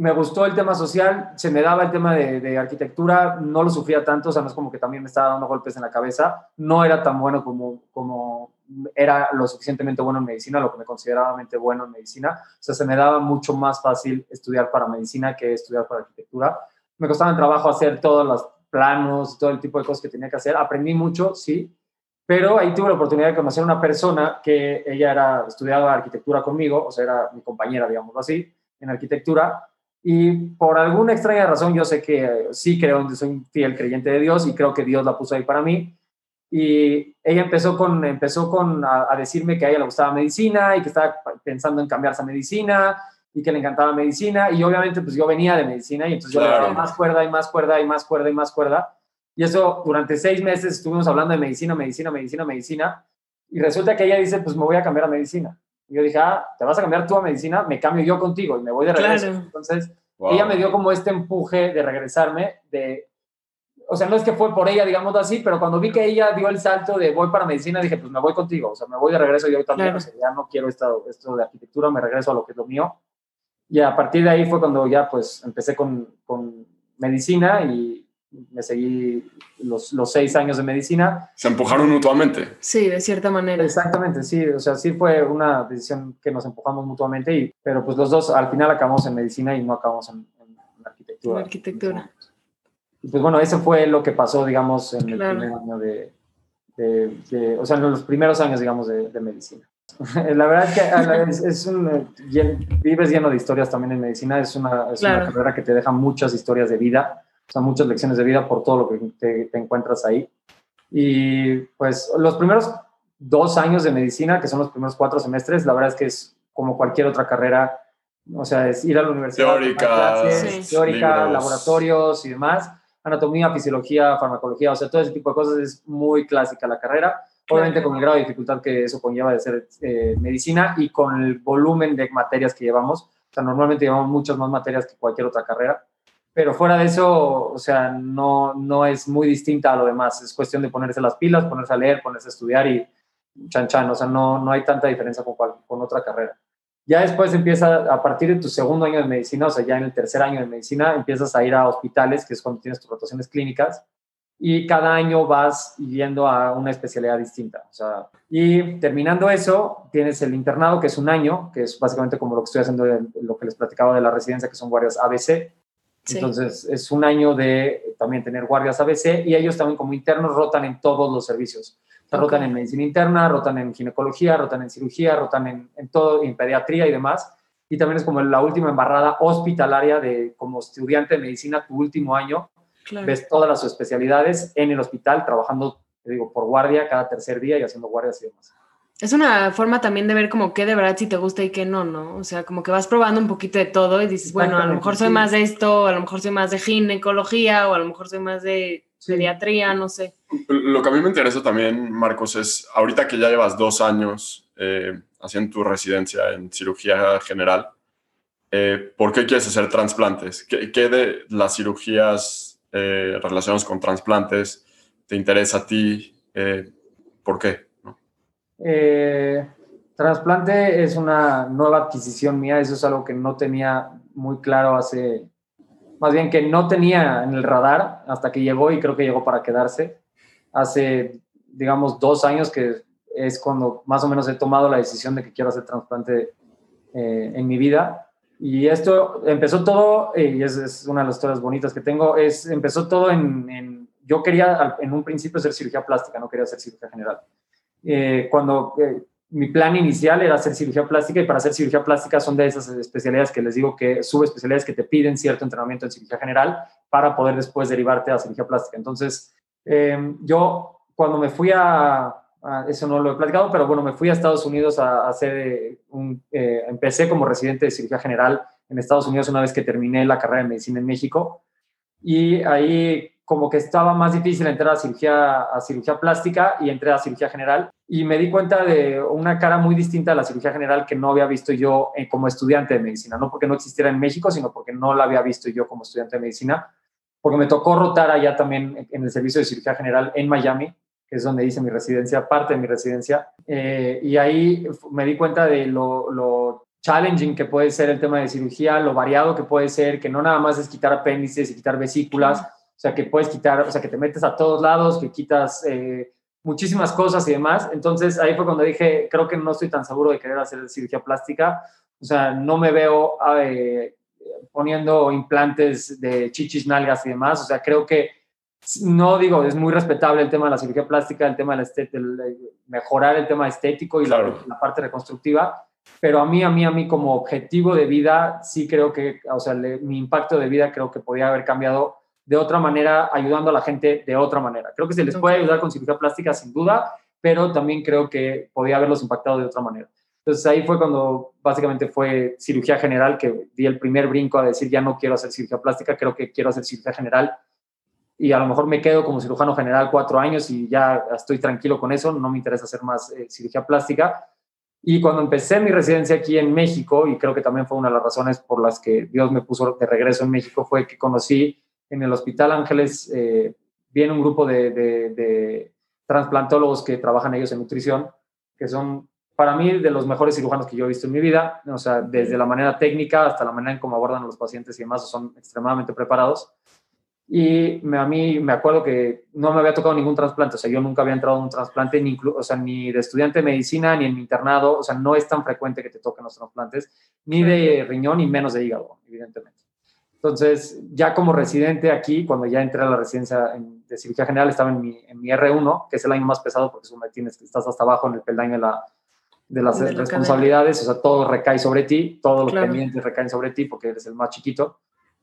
me gustó el tema social, se me daba el tema de, arquitectura, no lo sufría tanto, o sea, no es como que también me estaba dando golpes en la cabeza, no era tan bueno como, como era lo suficientemente bueno en medicina, lo que me consideraba bueno en medicina, o sea, se me daba mucho más fácil estudiar para medicina que estudiar para arquitectura. Me costaba en trabajo hacer todos los planos, todo el tipo de cosas que tenía que hacer, aprendí mucho, sí, pero ahí tuve la oportunidad de conocer a una persona que ella era, estudiaba arquitectura conmigo, o sea, era mi compañera, digámoslo así, en arquitectura, y por alguna extraña razón yo sé que sí creo, soy un fiel creyente de Dios y creo que Dios la puso ahí para mí. Y ella empezó, con, empezó con a, decirme que a ella le gustaba medicina y que estaba pensando en cambiarse a medicina y que le encantaba medicina. Y obviamente pues yo venía de medicina y entonces yo le daba más cuerda y más cuerda y más cuerda y más cuerda. Y eso durante seis meses estuvimos hablando de medicina, medicina, medicina, medicina. Y resulta que ella dice, pues me voy a cambiar a medicina. Y yo dije, ah, te vas a cambiar tú a medicina, me cambio yo contigo y me voy de regreso. Entonces, ella me dio como este empuje de regresarme, de, o sea, no es que fue por ella, digamos así, pero cuando vi que ella dio el salto de voy para medicina, dije, pues me voy contigo, o sea, me voy de regreso yo también, o sea, ya no quiero esto, esto de arquitectura, me regreso a lo que es lo mío. Y a partir de ahí fue cuando ya pues empecé con, con medicina y me seguí los, los, seis años de medicina. Se empujaron mutuamente. Sí, de cierta manera. Exactamente, sí, o sea, sí fue una decisión que nos empujamos mutuamente, y, pero pues los dos al final acabamos en medicina y no acabamos en, arquitectura. En arquitectura. Y pues bueno, eso fue lo que pasó, digamos, en el primer año de, de, o sea, en los primeros años, digamos, de, medicina. La verdad es que es, un, vives lleno de historias también en medicina, es, una, es una carrera que te deja muchas historias de vida o sea, muchas lecciones de vida por todo lo que te, encuentras ahí. Y pues los primeros dos años de medicina, que son los primeros cuatro semestres, la verdad es que es como cualquier otra carrera, o sea, es ir a la universidad. Teórica, teórica, laboratorios y demás, anatomía, fisiología, farmacología, o sea, todo ese tipo de cosas es muy clásica la carrera. Obviamente con el grado de dificultad que eso conlleva de ser eh, medicina y con el volumen de materias que llevamos. O sea, normalmente llevamos muchas más materias que cualquier otra carrera pero fuera de eso, o sea, no, no es muy distinta a lo demás. Es cuestión de ponerse las pilas, ponerse a leer, ponerse a estudiar y chan chan. O sea, no, no hay tanta diferencia con, con otra carrera. Ya después empieza, a partir de tu segundo año de medicina, o sea, ya en el tercer año de medicina, empiezas a ir a hospitales, que es cuando tienes tus rotaciones clínicas. y cada año vas yendo a una especialidad distinta. O sea, y terminando eso, tienes el internado, que es un año, que es básicamente como lo que estoy haciendo, lo que les platicaba de la residencia, que son guardias ABC. Entonces, es un año de también tener guardias ABC y ellos también como internos rotan en todos los servicios. Rotan en medicina interna, rotan en ginecología, rotan en cirugía, rotan en, en todo, en pediatría y demás. Y también es como la última embarrada hospitalaria de como estudiante de medicina, tu último año, ves todas las especialidades en el hospital, trabajando, te digo, por guardia cada tercer día y haciendo guardias y demás. Es una forma también de ver como qué de verdad si te gusta y qué no, ¿no? O sea, como que vas probando un poquito de todo y dices, bueno, a lo mejor soy más de esto, a lo mejor soy más de ginecología o a lo mejor soy más de pediatría, no sé. Lo que a mí me interesa también, Marcos, es ahorita que ya llevas dos años eh, haciendo tu residencia en cirugía general, eh, ¿por qué quieres hacer trasplantes? ¿Qué, ¿Qué, de las cirugías eh, relacionados con trasplantes te interesa a ti? Eh, ¿Por qué? Eh, es una nueva adquisición mía, eso es algo que no tenía muy claro hace, más bien que no tenía en el radar hasta que llegó y creo que llegó para quedarse. Hace, digamos, dos años que es cuando más o menos he tomado la decisión de que quiero hacer trasplante eh, en mi vida. Y esto empezó todo, eh, y es, es, una de las historias bonitas que tengo, es, empezó todo en, en, yo quería en un principio hacer cirugía plástica, no quería hacer cirugía general. Eh, cuando eh, mi plan inicial era hacer cirugía plástica y para hacer cirugía plástica son de esas especialidades que les digo que subespecialidades que te piden cierto entrenamiento en cirugía general para poder después derivarte a cirugía plástica. Entonces, eh, yo cuando me fui a, a, eso no lo he platicado, pero bueno, me fui a Estados Unidos a, a hacer un, eh, empecé como residente de cirugía general en Estados Unidos una vez que terminé la carrera de medicina en México y ahí como que estaba más difícil entrar a cirugía, cirugía plástica y entré a cirugía general. Y me di cuenta de una cara muy distinta a la cirugía general que no había visto yo eh, como estudiante de medicina, no porque no existiera en México, sino porque no la había visto yo como estudiante de medicina, porque me tocó rotar allá también en el servicio de cirugía general en Miami, que es donde hice mi residencia, parte de mi residencia, eh, y ahí me di cuenta de lo challenging que puede ser el tema de cirugía, lo variado que puede ser, que no nada más es quitar apéndices y quitar vesículas, o sea, que puedes quitar, o sea, que te metes a todos lados, que quitas eh, muchísimas cosas y demás. Entonces ahí fue cuando dije, creo que no estoy tan seguro de querer hacer cirugía plástica. O sea, no me veo eh, poniendo implantes de chichis, nalgas y demás. O sea, creo que, no digo, es muy respetable el tema de la cirugía plástica, el tema de, la de mejorar el tema estético y claro. la, la parte reconstructiva pero a mí, a mí, a mí como objetivo de vida, sí creo que, o sea, le, mi impacto de vida creo que podía haber cambiado de otra manera, ayudando a la gente de otra manera. Creo que se les puede ayudar con cirugía plástica sin duda, pero también creo que podía haberlos impactado de otra manera. Entonces ahí fue cuando básicamente fue cirugía general, que di el primer brinco a decir ya no quiero hacer cirugía plástica, creo que quiero hacer cirugía general y a lo mejor me quedo como cirujano general cuatro años y ya estoy tranquilo con eso, no me interesa hacer más eh, cirugía plástica. Y cuando empecé mi residencia aquí en México, y creo que también fue una de las razones por las que Dios me puso de regreso en México, fue que conocí en el Hospital Ángeles eh, viene un grupo de, de, de, transplantólogos que trabajan ellos en nutrición, que son para mí de los mejores cirujanos que yo he visto en mi vida, o sea, desde la manera técnica hasta la manera en cómo abordan a los pacientes y demás, son extremadamente preparados. Y me, a mí me acuerdo que no me había tocado ningún trasplante, o sea, yo nunca había entrado en un trasplante, ni, o sea, ni de estudiante de medicina, ni en mi internado, o sea, no es tan frecuente que te toquen los trasplantes, ni de riñón, ni menos de hígado, evidentemente. Entonces, ya como residente aquí, cuando ya entré a la residencia en, de cirugía general, estaba en mi, en mi, R1, que es el año más pesado porque me tienes, estás hasta abajo en el peldaño de, la, de las de la responsabilidades, cadena. o sea, todo recae sobre ti, todos los claro. pendientes recaen sobre ti porque eres el más chiquito.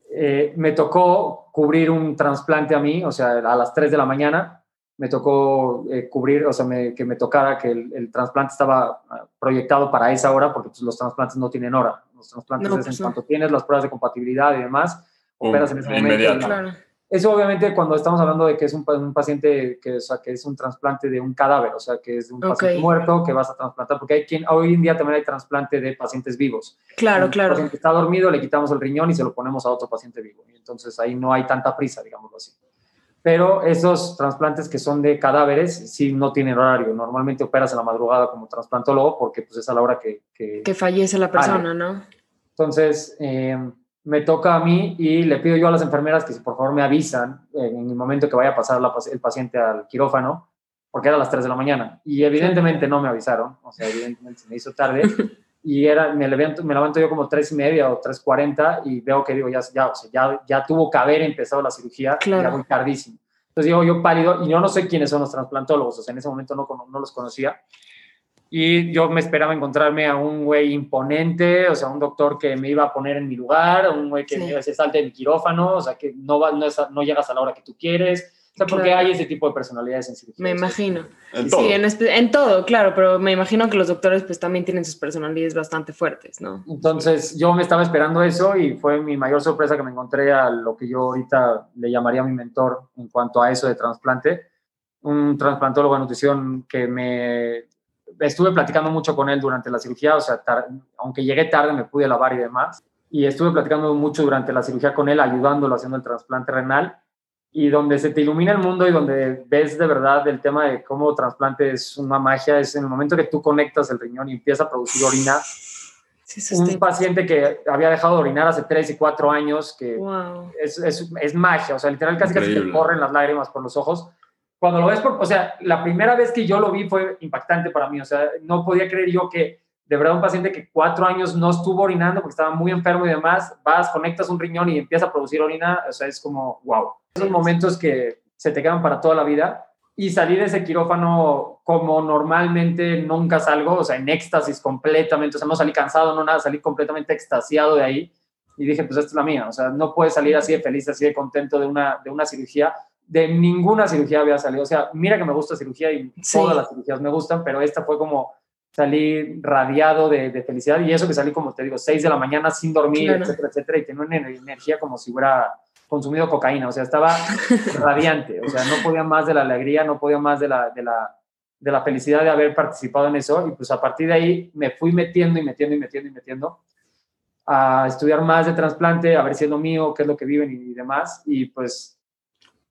Eh, me tocó cubrir un trasplante a mí, o sea, a las 3 de la mañana, me tocó eh, cubrir, o sea, me, que me tocara que el, el trasplante estaba ah, proyectado para esa hora, porque pues, los trasplantes no tienen hora. Los trasplantes no, es pues en no. cuanto tienes las pruebas de compatibilidad y demás, operas en ese momento. Claro. Eso obviamente cuando estamos hablando de que es un, un paciente que, o sea, que es un trasplante de un cadáver, o sea, que es de un okay. paciente muerto que vas a trasplantar, porque hay quien, hoy en día también hay trasplante de pacientes vivos. Claro, un claro. paciente está dormido, le quitamos el riñón y se lo ponemos a otro paciente vivo. Y entonces ahí no hay tanta prisa, digámoslo así pero esos trasplantes que son de cadáveres sí no tienen horario. Normalmente operas en la madrugada como trasplantólogo porque pues, es a la hora que... Que, que fallece la persona, vale. ¿no? Entonces, eh, me toca a mí y le pido yo a las enfermeras que si por favor me avisan en el momento que vaya a pasar el paciente al quirófano, porque era a las 3 de la mañana. Y evidentemente no me avisaron, o sea, evidentemente se me hizo tarde. Y era, me, levanto, me levanto yo como 3 y media o 3.40 y veo que digo, ya, ya, o sea, ya, ya tuvo que haber empezado la cirugía, claro. ya muy tardísimo. Entonces digo yo pálido, y yo no sé quiénes son los trasplantólogos, o sea, en ese momento no, no los conocía. Y yo me esperaba encontrarme a un güey imponente, o sea, un doctor que me iba a poner en mi lugar, un güey que me iba a decir salte de quirófano, o sea, que no, va, no, no llegas a la hora que tú quieres, sea, porque hay ese tipo de personalidades en cirugía. Me imagino. En todo. Sí, en, todo, claro, pero me imagino que los doctores pues también tienen sus personalidades bastante fuertes, ¿no? Entonces yo me estaba esperando eso y fue mi mayor sorpresa que me encontré a lo que yo ahorita le llamaría mi mentor en cuanto a eso de trasplante. Un trasplantólogo de nutrición que me... Estuve platicando mucho con él durante la cirugía, o sea, aunque llegué tarde me pude lavar y demás. Y estuve platicando mucho durante la cirugía con él, ayudándolo haciendo el trasplante renal y donde se te ilumina el mundo y donde ves de verdad el tema de cómo trasplante es una magia, es en el momento que tú conectas el riñón y empieza a producir orina. un paciente que había dejado de orinar hace 3 y 4 años, que es, es, es, magia, o sea, literal casi que te corren las lágrimas por los ojos. Cuando lo ves, por, o sea, la primera vez que yo lo vi fue impactante para mí, o sea, no podía creer yo que de verdad un paciente que cuatro años no estuvo orinando porque estaba muy enfermo y demás, vas, conectas un riñón y empieza a producir orina, o sea, es como, wow esos momentos que se te quedan para toda la vida y salir de ese quirófano como normalmente nunca salgo, o sea, en éxtasis completamente, o sea, no salí cansado, no nada, salí completamente extasiado de ahí y dije, pues esta es la mía, o sea, no puedes salir así de feliz, así de contento de una, de una cirugía, de ninguna cirugía había salido, o sea, mira que me gusta cirugía y todas las cirugías me gustan, pero esta fue como salir radiado de, de, felicidad y eso que salí como te digo, 6 de la mañana sin dormir, etcétera, etcétera, y tenía una energía como si hubiera consumido cocaína, o sea, estaba radiante, o sea, no podía más de la alegría, no podía más de la, de la, de la felicidad de haber participado en eso, y pues a partir de ahí me fui metiendo y metiendo y metiendo y metiendo a estudiar más de trasplante, a ver si es lo mío, qué es lo que viven y, demás, y pues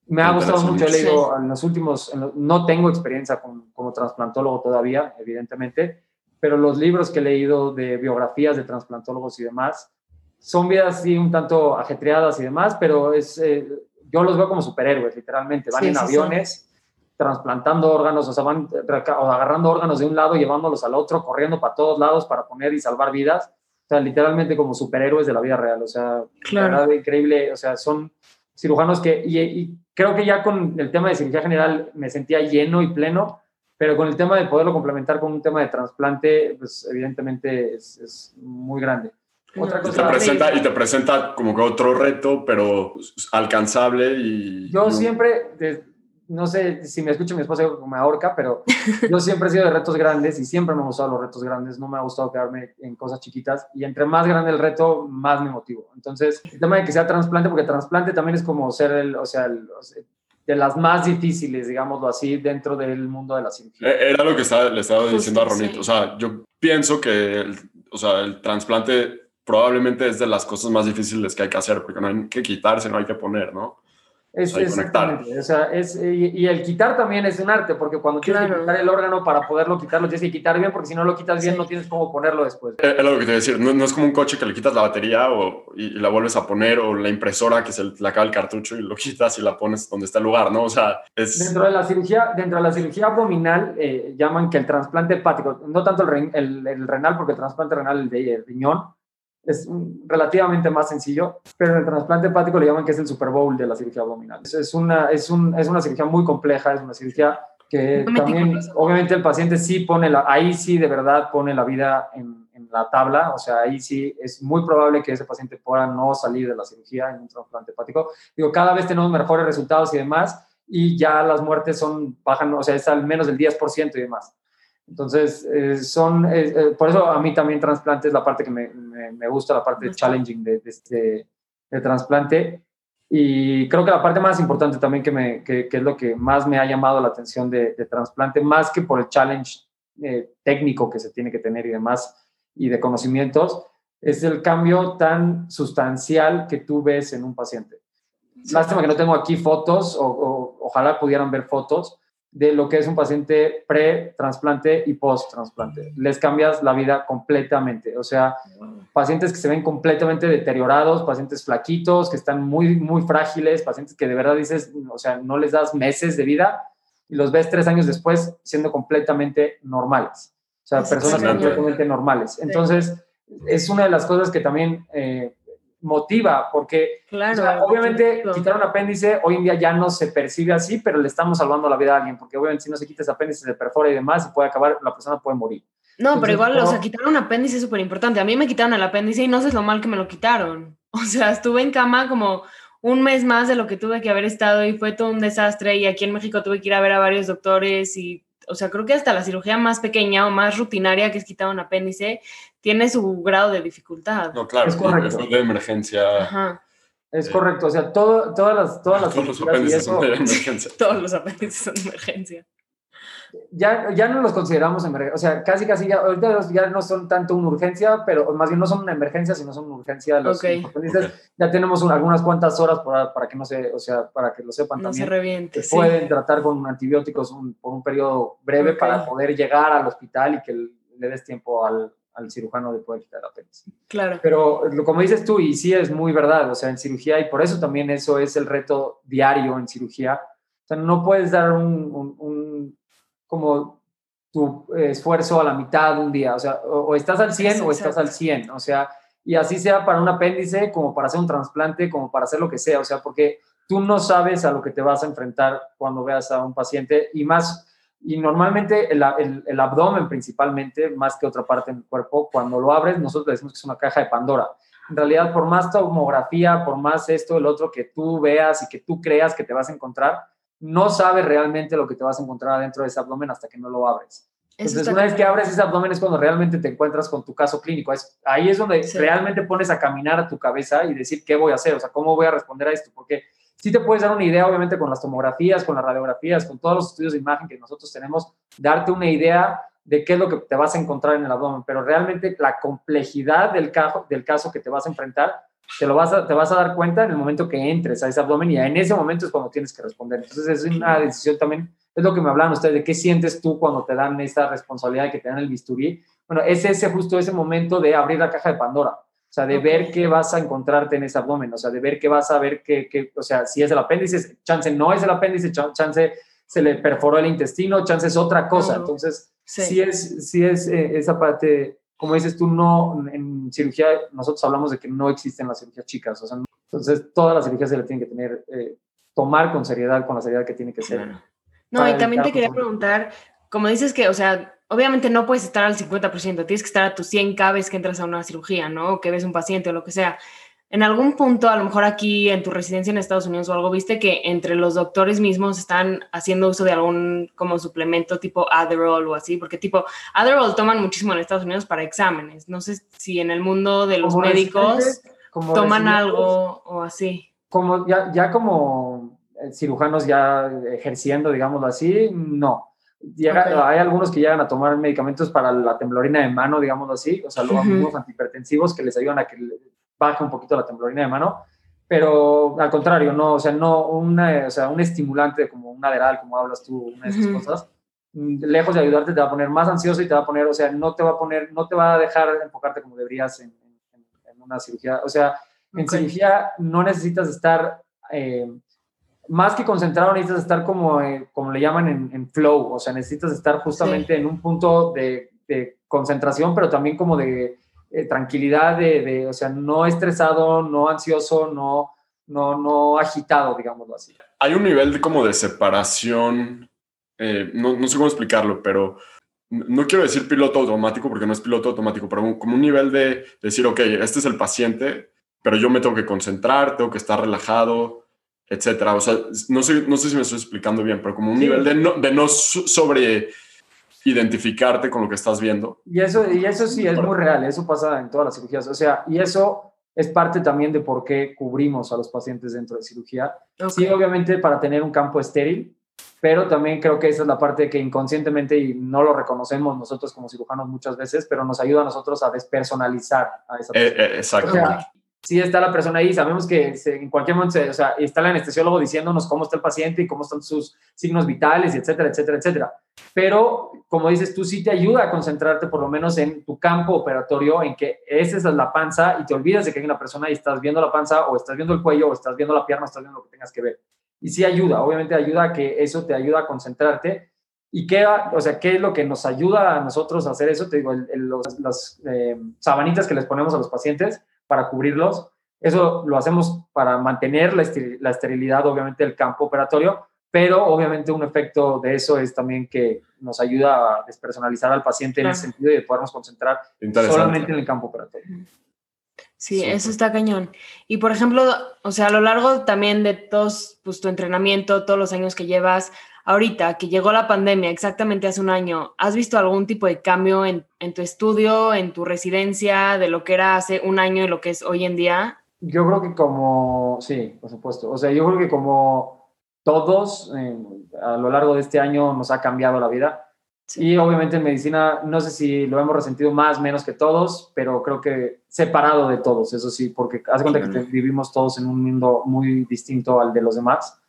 me ha gustado mucho, he leído en los últimos, no tengo experiencia como, como trasplantólogo todavía, evidentemente, pero los libros que he leído de biografías de trasplantólogos y demás, son vidas sí un tanto ajetreadas y demás, pero es, eh, yo los veo como superhéroes, literalmente. Van en aviones, trasplantando órganos, o sea, van agarrando órganos de un lado, llevándolos al otro, corriendo para todos lados para poner y salvar vidas. O sea, literalmente como superhéroes de la vida real. O sea, claro. increíble. O sea, son cirujanos que, y, creo que ya con el tema de cirugía general me sentía lleno y pleno, pero con el tema de poderlo complementar con un tema de trasplante, pues evidentemente es, es muy grande. Otra cosa. Y te, presenta, y te presenta como que otro reto, pero alcanzable y... Yo siempre, no sé si me escucha mi esposa, me ahorca, pero yo siempre he sido de retos grandes y siempre me han gustado los retos grandes, no me ha gustado quedarme en cosas chiquitas y entre más grande el reto, más me motivo. Entonces, el tema de que sea trasplante, porque trasplante también es como ser el, o sea, de las más difíciles, digámoslo así, dentro del mundo de la cirugía. E-, era lo que estaba, le estaba diciendo a Ronito. O sea, yo pienso que el, o sea, el trasplante probablemente es de las cosas más difíciles que hay que hacer, porque no hay que quitarse, no hay que poner, ¿no? Es, exactamente. O sea, es, y, el quitar también es un arte, porque cuando tienes que quitar el órgano para poderlo quitar, lo tienes que quitar bien, porque si no lo quitas bien, no tienes cómo ponerlo después. Es lo que te voy a decir, no, es como un coche que le quitas la batería o, y, la vuelves a poner, o la impresora que se le acaba el cartucho y lo quitas y la pones donde está el lugar, ¿no? O sea, es... Dentro de la cirugía, dentro de la cirugía abdominal, eh, llaman que el trasplante hepático, no tanto el, el, el renal, porque el trasplante renal, el de riñón, es relativamente más sencillo, pero en el trasplante hepático le llaman que es el Super Bowl de la cirugía abdominal. Es una, es, un, es una cirugía muy compleja, es una cirugía que también, obviamente el paciente sí pone, la, ahí sí de verdad pone la vida en, en, la tabla, o sea, ahí sí es muy probable que ese paciente pueda no salir de la cirugía en un trasplante hepático. Digo, cada vez tenemos mejores resultados y demás, y ya las muertes son, bajan, o sea, es al menos del 10% y demás. Entonces, eh, son, eh, eh, por eso a mí también trasplante es la parte que me, me, gusta, la parte challenging de, de este de trasplante. Y creo que la parte más importante también que, me, que, que es lo que más me ha llamado la atención de, de trasplante, más que por el challenge técnico que se tiene que tener y demás, y de conocimientos, es el cambio tan sustancial que tú ves en un paciente. Lástima que no tengo aquí fotos, o ojalá pudieran ver fotos, de lo que es un paciente pre-trasplante y post-trasplante. Les cambias la vida completamente. O sea, pacientes que se ven completamente deteriorados, pacientes flaquitos, que están muy, muy frágiles, pacientes que de verdad dices, o sea, no les das meses de vida y los ves tres años después siendo completamente normales. O sea, personas completamente normales. Entonces, es una de las cosas que también eh, motiva, porque obviamente quitar un apéndice hoy en día ya no se percibe así, pero le estamos salvando la vida a alguien, porque obviamente si no se quita ese apéndice, se perfora y demás, y puede acabar, la persona puede morir. No, pero igual, o sea, quitar un apéndice es súper importante. A mí me quitaron el apéndice y no sé lo mal que me lo quitaron. O sea, estuve en cama como un mes más de lo que tuve que haber estado y fue todo un desastre y aquí en México tuve que ir a ver a varios doctores y, o sea, creo que hasta la cirugía más pequeña o más rutinaria que es quitar un apéndice tiene su grado de dificultad. No, claro, es correcto. de emergencia. Ajá. Es correcto, o sea, todo, todas las... Todas las todos los apéndices son de emergencia. todos los apéndices son de emergencia ya, ya no los consideramos emergencia, o sea, casi, casi ya, ahorita ya no son tanto una urgencia, pero más bien no son una emergencia, sino son una urgencia. Los okay. Ya tenemos algunas cuantas horas para, para, que no se, o sea, para que lo sepan no también. Se reviente, que pueden tratar con antibióticos por un periodo breve para poder llegar al hospital y que le des tiempo al, al cirujano de poder quitar la apéndice. Claro. Pero como dices tú, y sí es muy verdad, o sea, en cirugía, y por eso también eso es el reto diario en cirugía, o sea, no puedes dar un, un como tu esfuerzo a la mitad de un día, o sea, o, estás al 100 o estás al 100, o sea, y así sea para un apéndice, como para hacer un trasplante, como para hacer lo que sea, o sea, porque tú no sabes a lo que te vas a enfrentar cuando veas a un paciente y más, y normalmente el, el, abdomen principalmente, más que otra parte del cuerpo, cuando lo abres, nosotros decimos que es una caja de Pandora. En realidad, por más tomografía, por más esto, el otro que tú veas y que tú creas que te vas a encontrar, no sabes realmente lo que te vas a encontrar adentro de ese abdomen hasta que no lo abres. Entonces, una vez que abres ese abdomen es cuando realmente te encuentras con tu caso clínico. Es, ahí es donde realmente pones a caminar a tu cabeza y decir qué voy a hacer, o sea, cómo voy a responder a esto. Porque sí te puedes dar una idea, obviamente, con las tomografías, con las radiografías, con todos los estudios de imagen que nosotros tenemos, darte una idea de qué es lo que te vas a encontrar en el abdomen. Pero realmente la complejidad del, caso, del caso que te vas a enfrentar te, lo vas a, dar cuenta en el momento que entres a ese abdomen y en ese momento es cuando tienes que responder. Entonces es una decisión también, es lo que me hablan ustedes, de qué sientes tú cuando te dan esta responsabilidad de que te dan el bisturí. Bueno, es ese justo ese momento de abrir la caja de Pandora, o sea, de ver qué vas a encontrarte en ese abdomen, o sea, de ver qué vas a ver, qué, o sea, si es el apéndice, chance no es el apéndice, chance se le perforó el intestino, chance es otra cosa. Entonces, sí, es, sí es eh, esa parte como dices tú, no, en cirugía nosotros hablamos de que no existen las cirugías chicas, o sea, entonces todas las cirugías se le tienen que tener, eh, tomar con seriedad, con la seriedad que tiene que ser. No, y también te quería preguntar, como dices que, o sea, obviamente no puedes estar al 50%, tienes que estar a tus 100 cada vez que entras a una cirugía, ¿no? O que ves un paciente o lo que sea en algún punto, a lo mejor aquí en tu residencia en Estados Unidos o algo, viste que entre los doctores mismos están haciendo uso de algún como suplemento tipo Adderall o así, porque tipo Adderall toman muchísimo en Estados Unidos para exámenes. No sé si en el mundo de los médicos toman algo o así. Como ya, ya como eh, cirujanos ya ejerciendo, digámoslo así, no. Hay algunos que llegan a tomar medicamentos para la temblorina de mano, digámoslo así, o sea, los antihipertensivos que les ayudan a que baja un poquito la temblorina de mano, pero al contrario, no, o sea, no una, o sea, un estimulante como un Adderall, como hablas tú, una de esas cosas, mm, lejos de ayudarte te va a poner más ansioso y te va a poner, o sea, no te va a poner, no te va a dejar enfocarte como deberías en, una cirugía, o sea, en cirugía no necesitas estar, eh, más que concentrado, necesitas estar como, eh, como le llaman en, flow, o sea, necesitas estar justamente en un punto de, de concentración, pero también como de eh, tranquilidad de, o sea, no estresado, no ansioso, no, no, no agitado, digámoslo así. Hay un nivel de, como de separación, eh, no, no, sé cómo explicarlo, pero no quiero decir piloto automático porque no es piloto automático, pero como un nivel de decir, ok, este es el paciente, pero yo me tengo que concentrar, tengo que estar relajado, etcétera. O sea, no sé, no sé si me estoy explicando bien, pero como un nivel de no, de no sobre identificarte con lo que estás viendo. Y eso, y eso sí es muy real, eso pasa en todas las cirugías. O sea, y eso es parte también de por qué cubrimos a los pacientes dentro de cirugía. Sí, obviamente para tener un campo estéril, pero también creo que esa es la parte que inconscientemente y no lo reconocemos nosotros como cirujanos muchas veces, pero nos ayuda a nosotros a despersonalizar a esa eh, persona. Eh, exacto. Sí está la persona ahí, sabemos que en cualquier momento, o sea, está el anestesiólogo diciéndonos cómo está el paciente y cómo están sus signos vitales, etcétera, etcétera, etcétera. Pero, como dices tú, sí te ayuda a concentrarte por lo menos en tu campo operatorio, en que esa es la panza y te olvidas de que hay una persona y estás viendo la panza o estás viendo el cuello o estás viendo la pierna o estás viendo lo que tengas que ver. Y sí ayuda, obviamente ayuda a que eso te ayuda a concentrarte. ¿Y qué, o sea, qué es lo que nos ayuda a nosotros a hacer eso? Te digo, las eh, sabanitas que les ponemos a los pacientes para cubrirlos. Eso lo hacemos para mantener la, esterilidad, obviamente, del campo operatorio, pero obviamente un efecto de eso es también que nos ayuda a despersonalizar al paciente en el sentido de podernos concentrar solamente en el campo operatorio. Sí, eso está cañón. Y por ejemplo, o sea, a lo largo también de todos, pues tu entrenamiento, todos los años que llevas, ahorita que llegó la pandemia, exactamente hace un año, ¿has visto algún tipo de cambio en, tu estudio, en tu residencia, de lo que era hace un año y lo que es hoy en día? Yo creo que como, sí, por supuesto. O sea, yo creo que como todos eh, a lo largo de este año nos ha cambiado la vida. Y obviamente en medicina, no sé si lo hemos resentido más, menos que todos, pero creo que separado de todos, eso sí, porque hace cuenta que vivimos todos en un mundo muy distinto al de los demás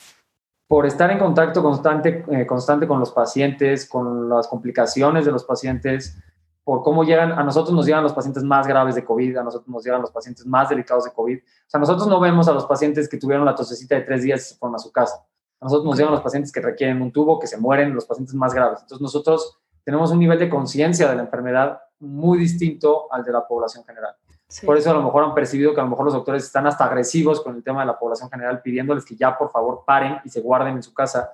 por estar en contacto constante, eh, constante con los pacientes, con las complicaciones de los pacientes, por cómo llegan, a nosotros nos llegan los pacientes más graves de COVID, a nosotros nos llegan los pacientes más delicados de COVID. O sea, nosotros no vemos a los pacientes que tuvieron la tosecita de tres días y se fueron a su casa. A nosotros nos llegan los pacientes que requieren un tubo, que se mueren, los pacientes más graves. Entonces nosotros tenemos un nivel de conciencia de la enfermedad muy distinto al de la población general. Por eso a lo mejor han percibido que a lo mejor los doctores están hasta agresivos con el tema de la población general, pidiéndoles que ya por favor paren y se guarden en su casa,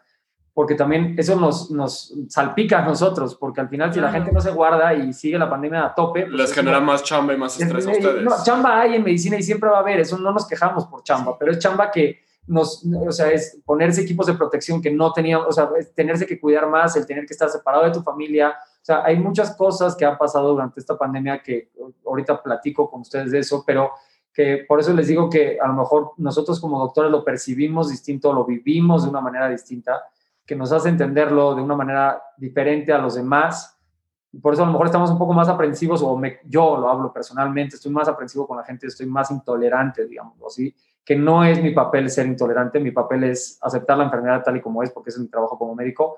porque también eso nos, nos salpica a nosotros, porque al final si la gente no se guarda y sigue la pandemia a tope... Pues Les genera más chamba y más estrés a ustedes. No, chamba hay en medicina y siempre va a haber, eso no nos quejamos por chamba, pero es chamba que nos, o sea, es ponerse equipos de protección que no teníamos, o sea, es tenerse que cuidar más, el tener que estar separado de tu familia, o sea, hay muchas cosas que han pasado durante esta pandemia que ahorita platico con ustedes de eso, pero que por eso les digo que a lo mejor nosotros como doctores lo percibimos distinto, lo vivimos de una manera distinta, que nos hace entenderlo de una manera diferente a los demás. Por eso a lo mejor estamos un poco más aprensivos, o yo lo hablo personalmente, estoy más aprensivo con la gente, estoy más intolerante, digamos así, que no es mi papel ser intolerante, mi papel es aceptar la enfermedad tal y como es, porque es mi trabajo como médico,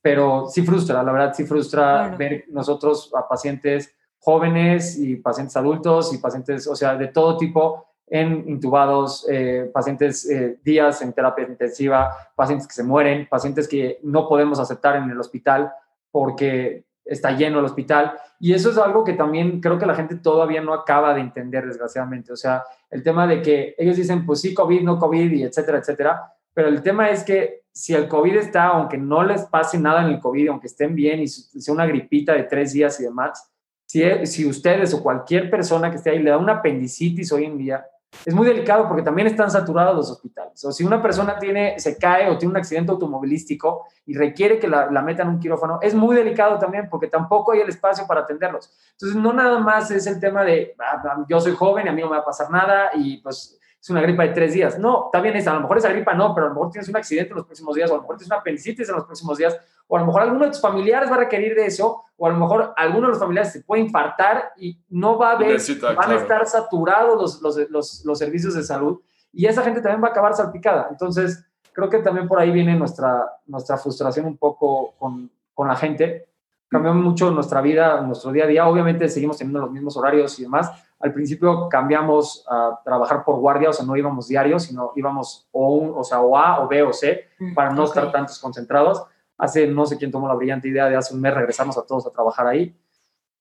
pero sí frustra, la verdad sí frustra ver nosotros a pacientes jóvenes y pacientes adultos y pacientes, o sea, de todo tipo, en intubados, eh, pacientes eh, días en terapia intensiva, pacientes que se mueren, pacientes que no podemos aceptar en el hospital porque está lleno el hospital. Y eso es algo que también creo que la gente todavía no acaba de entender, desgraciadamente. O sea, el tema de que ellos dicen, pues sí, COVID, no COVID, y etcétera, etcétera. Pero el tema es que si el COVID está, aunque no les pase nada en el COVID, aunque estén bien y sea una gripita de tres días y demás, si, si ustedes o cualquier persona que esté ahí le da una apendicitis hoy en día, es muy delicado porque también están saturados los hospitales. O si una persona tiene, se cae o tiene un accidente automovilístico y requiere que la, metan en un quirófano, es muy delicado también porque tampoco hay el espacio para atenderlos. Entonces, no nada más es el tema de, ah, yo soy joven y a mí no me va a pasar nada y pues es una gripa de tres días. No, está bien esa, a lo mejor esa gripa no, pero a lo mejor tienes un accidente en los próximos días, o a lo mejor tienes una apendicitis en los próximos días, o a lo mejor alguno de tus familiares va a requerir de eso, o a lo mejor alguno de los familiares se puede infartar y no va a haber, van a estar saturados los, los, los, los, servicios de salud y esa gente también va a acabar salpicada. Entonces, creo que también por ahí viene nuestra, nuestra frustración un poco con, con la gente. Cambió mucho nuestra vida, nuestro día a día. Obviamente seguimos teniendo los mismos horarios y demás, al principio cambiamos a trabajar por guardia, o sea, no íbamos diarios, sino íbamos o, un, o, sea, o A o B o C mm, para no estar tantos concentrados. Hace no sé quién tomó la brillante idea de hace un mes regresarnos a todos a trabajar ahí.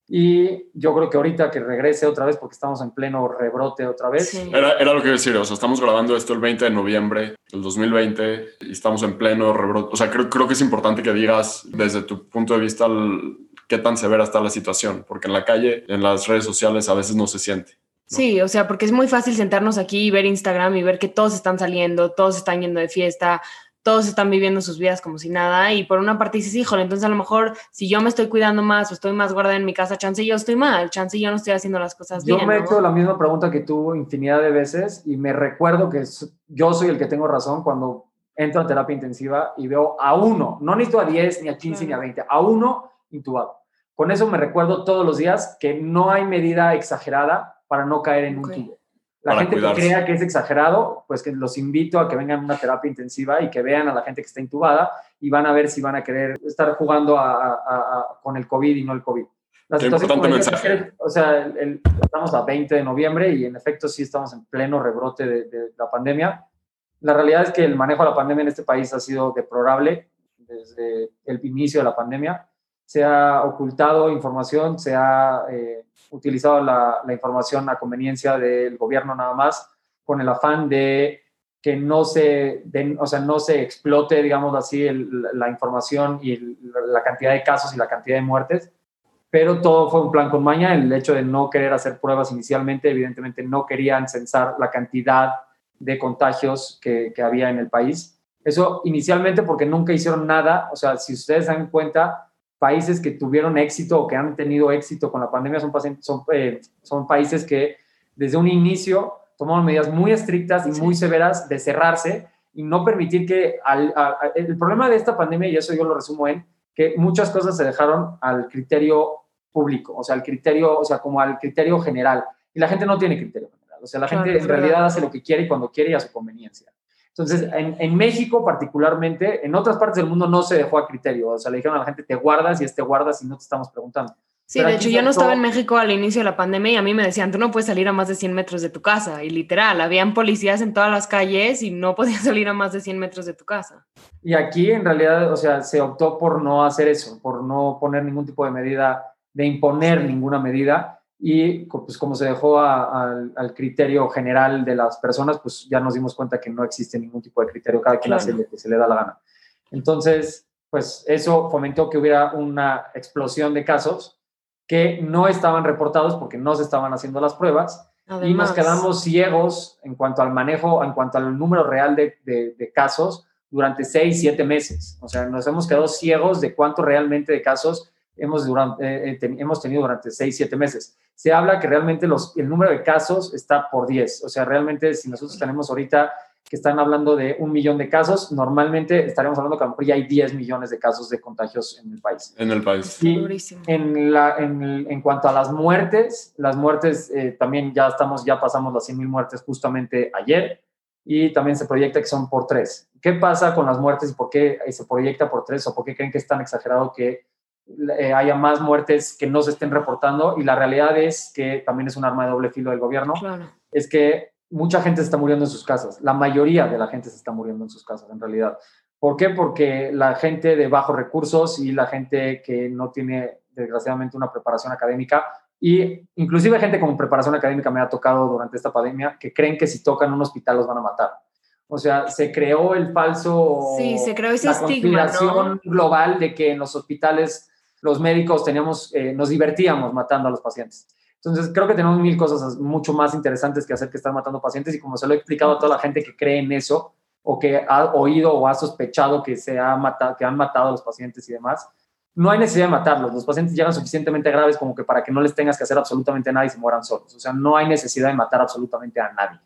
Y yo creo que ahorita que regrese otra vez, porque estamos en pleno rebrote otra vez. Era, era, lo que decir, o sea, estamos grabando esto el 20 de noviembre del 2020 y estamos en pleno rebrote. O sea, creo, creo que es importante que digas desde tu punto de vista qué tan severa está la situación, porque en la calle, en las redes sociales a veces no se siente. Sí, o sea, porque es muy fácil sentarnos aquí y ver Instagram y ver que todos están saliendo, todos están yendo de fiesta, todos están viviendo sus vidas como si nada y por una parte dices, híjole, entonces a lo mejor si yo me estoy cuidando más o estoy más guardada en mi casa, chance yo estoy mal, chance yo no estoy haciendo las cosas yo bien. Yo me he hecho la misma pregunta que tú infinidad de veces y me recuerdo que yo soy el que tengo razón cuando entro a terapia intensiva y veo a uno, no necesito a 10, ni a 15, ni a 20, a uno intubado. Con eso me recuerdo todos los días que no hay medida exagerada para no caer en un tubo. La Para gente cuidarse. que crea que es exagerado, pues que los invito a que vengan a una terapia intensiva y que vean a la gente que está intubada y van a ver si van a querer estar jugando a- a- a- con el COVID y no el COVID. La Qué importante mensaje. es que, O sea, el- el- estamos a 20 de noviembre y en efecto sí estamos en pleno rebrote de, de la pandemia. La realidad es que el manejo de la pandemia en este país ha sido deplorable desde el inicio de la pandemia. Se ha ocultado información, se ha eh, utilizado la, información a conveniencia del gobierno nada más, con el afán de que no se, o sea, no se explote, digamos así, la información y la cantidad de casos y la cantidad de muertes. Pero todo fue un plan con maña. El hecho de no querer hacer pruebas inicialmente, evidentemente no querían censar la cantidad de contagios que, que había en el país. Eso inicialmente porque nunca hicieron nada. O sea, si ustedes dan cuenta, países que tuvieron éxito o que han tenido éxito con la pandemia son, son, eh, son países que desde un inicio tomaron medidas muy estrictas y muy severas de cerrarse y no permitir que... Al, a- a- el problema de esta pandemia, y eso yo lo resumo en, que muchas cosas se dejaron al criterio público, o sea, al criterio, o sea, como al criterio general. Y la gente no tiene criterio general. O sea, la Claro, gente en realidad hace lo que quiere y cuando quiere y a su conveniencia. Entonces, en, en México particularmente, en otras partes del mundo no se dejó a criterio. O sea, le dijeron a la gente, te guardas y es te guardas y no te estamos preguntando. Sí, Pero de hecho yo no estaba en México al inicio de la pandemia y a mí me decían, tú no puedes salir a más de 100 metros de tu casa. Y literal, habían policías en todas las calles y no podías salir a más de 100 metros de tu casa. Y aquí en realidad, o sea, se optó por no hacer eso, por no poner ningún tipo de medida, de imponer ninguna medida. Y pues como se dejó a- al- al criterio general de las personas, pues ya nos dimos cuenta que no existe ningún tipo de criterio, cada quien Claro. hace lo que se le da la gana. Entonces, pues eso fomentó que hubiera una explosión de casos que no estaban reportados porque no se estaban haciendo las pruebas y nos quedamos ciegos en cuanto al manejo, en cuanto al número real de, de- de casos durante seis, siete meses. O sea, nos hemos quedado ciegos de cuánto realmente de casos hemos, durante, eh, eh, ten- hemos tenido durante seis, siete meses. Se habla que realmente los, el número de casos está por 10. O sea, realmente si nosotros tenemos ahorita que están hablando de un millón de casos, normalmente estaremos hablando que a lo mejor ya hay 10 millones de casos de contagios en el país. en el país. Y durísimo. en, la, en, en cuanto a las muertes, las muertes eh, también ya estamos, ya pasamos las 100 mil muertes justamente ayer y también se proyecta que son por tres. ¿Qué pasa con las muertes y por qué eh, se proyecta por tres o por qué creen que es tan exagerado que eh, haya más muertes que no se estén reportando? Y la realidad es que también es un arma de doble filo del gobierno, Claro. es que mucha gente se está muriendo en sus casas. La mayoría de la gente se está muriendo en sus casas, en realidad. ¿Por qué? Porque la gente de bajos recursos y la gente que no tiene, desgraciadamente, una preparación académica, y inclusive gente con preparación académica me ha tocado durante esta pandemia, que creen que si tocan un hospital los van a matar. O sea, se creó el falso... Sí, se creó ese la estigma, ¿no? global de que en los hospitales los médicos teníamos, eh, nos divertíamos matando a los pacientes. Entonces, creo que tenemos mil cosas mucho más interesantes que hacer que estar matando pacientes y como se lo he explicado a toda la gente que cree en eso o que ha oído o ha sospechado que, se ha matado, que han matado a los pacientes y demás, no hay necesidad de matarlos. Los pacientes llegan suficientemente graves como que para que no les tengas que hacer absolutamente nada y se mueran solos. O sea, no hay necesidad de matar absolutamente a nadie.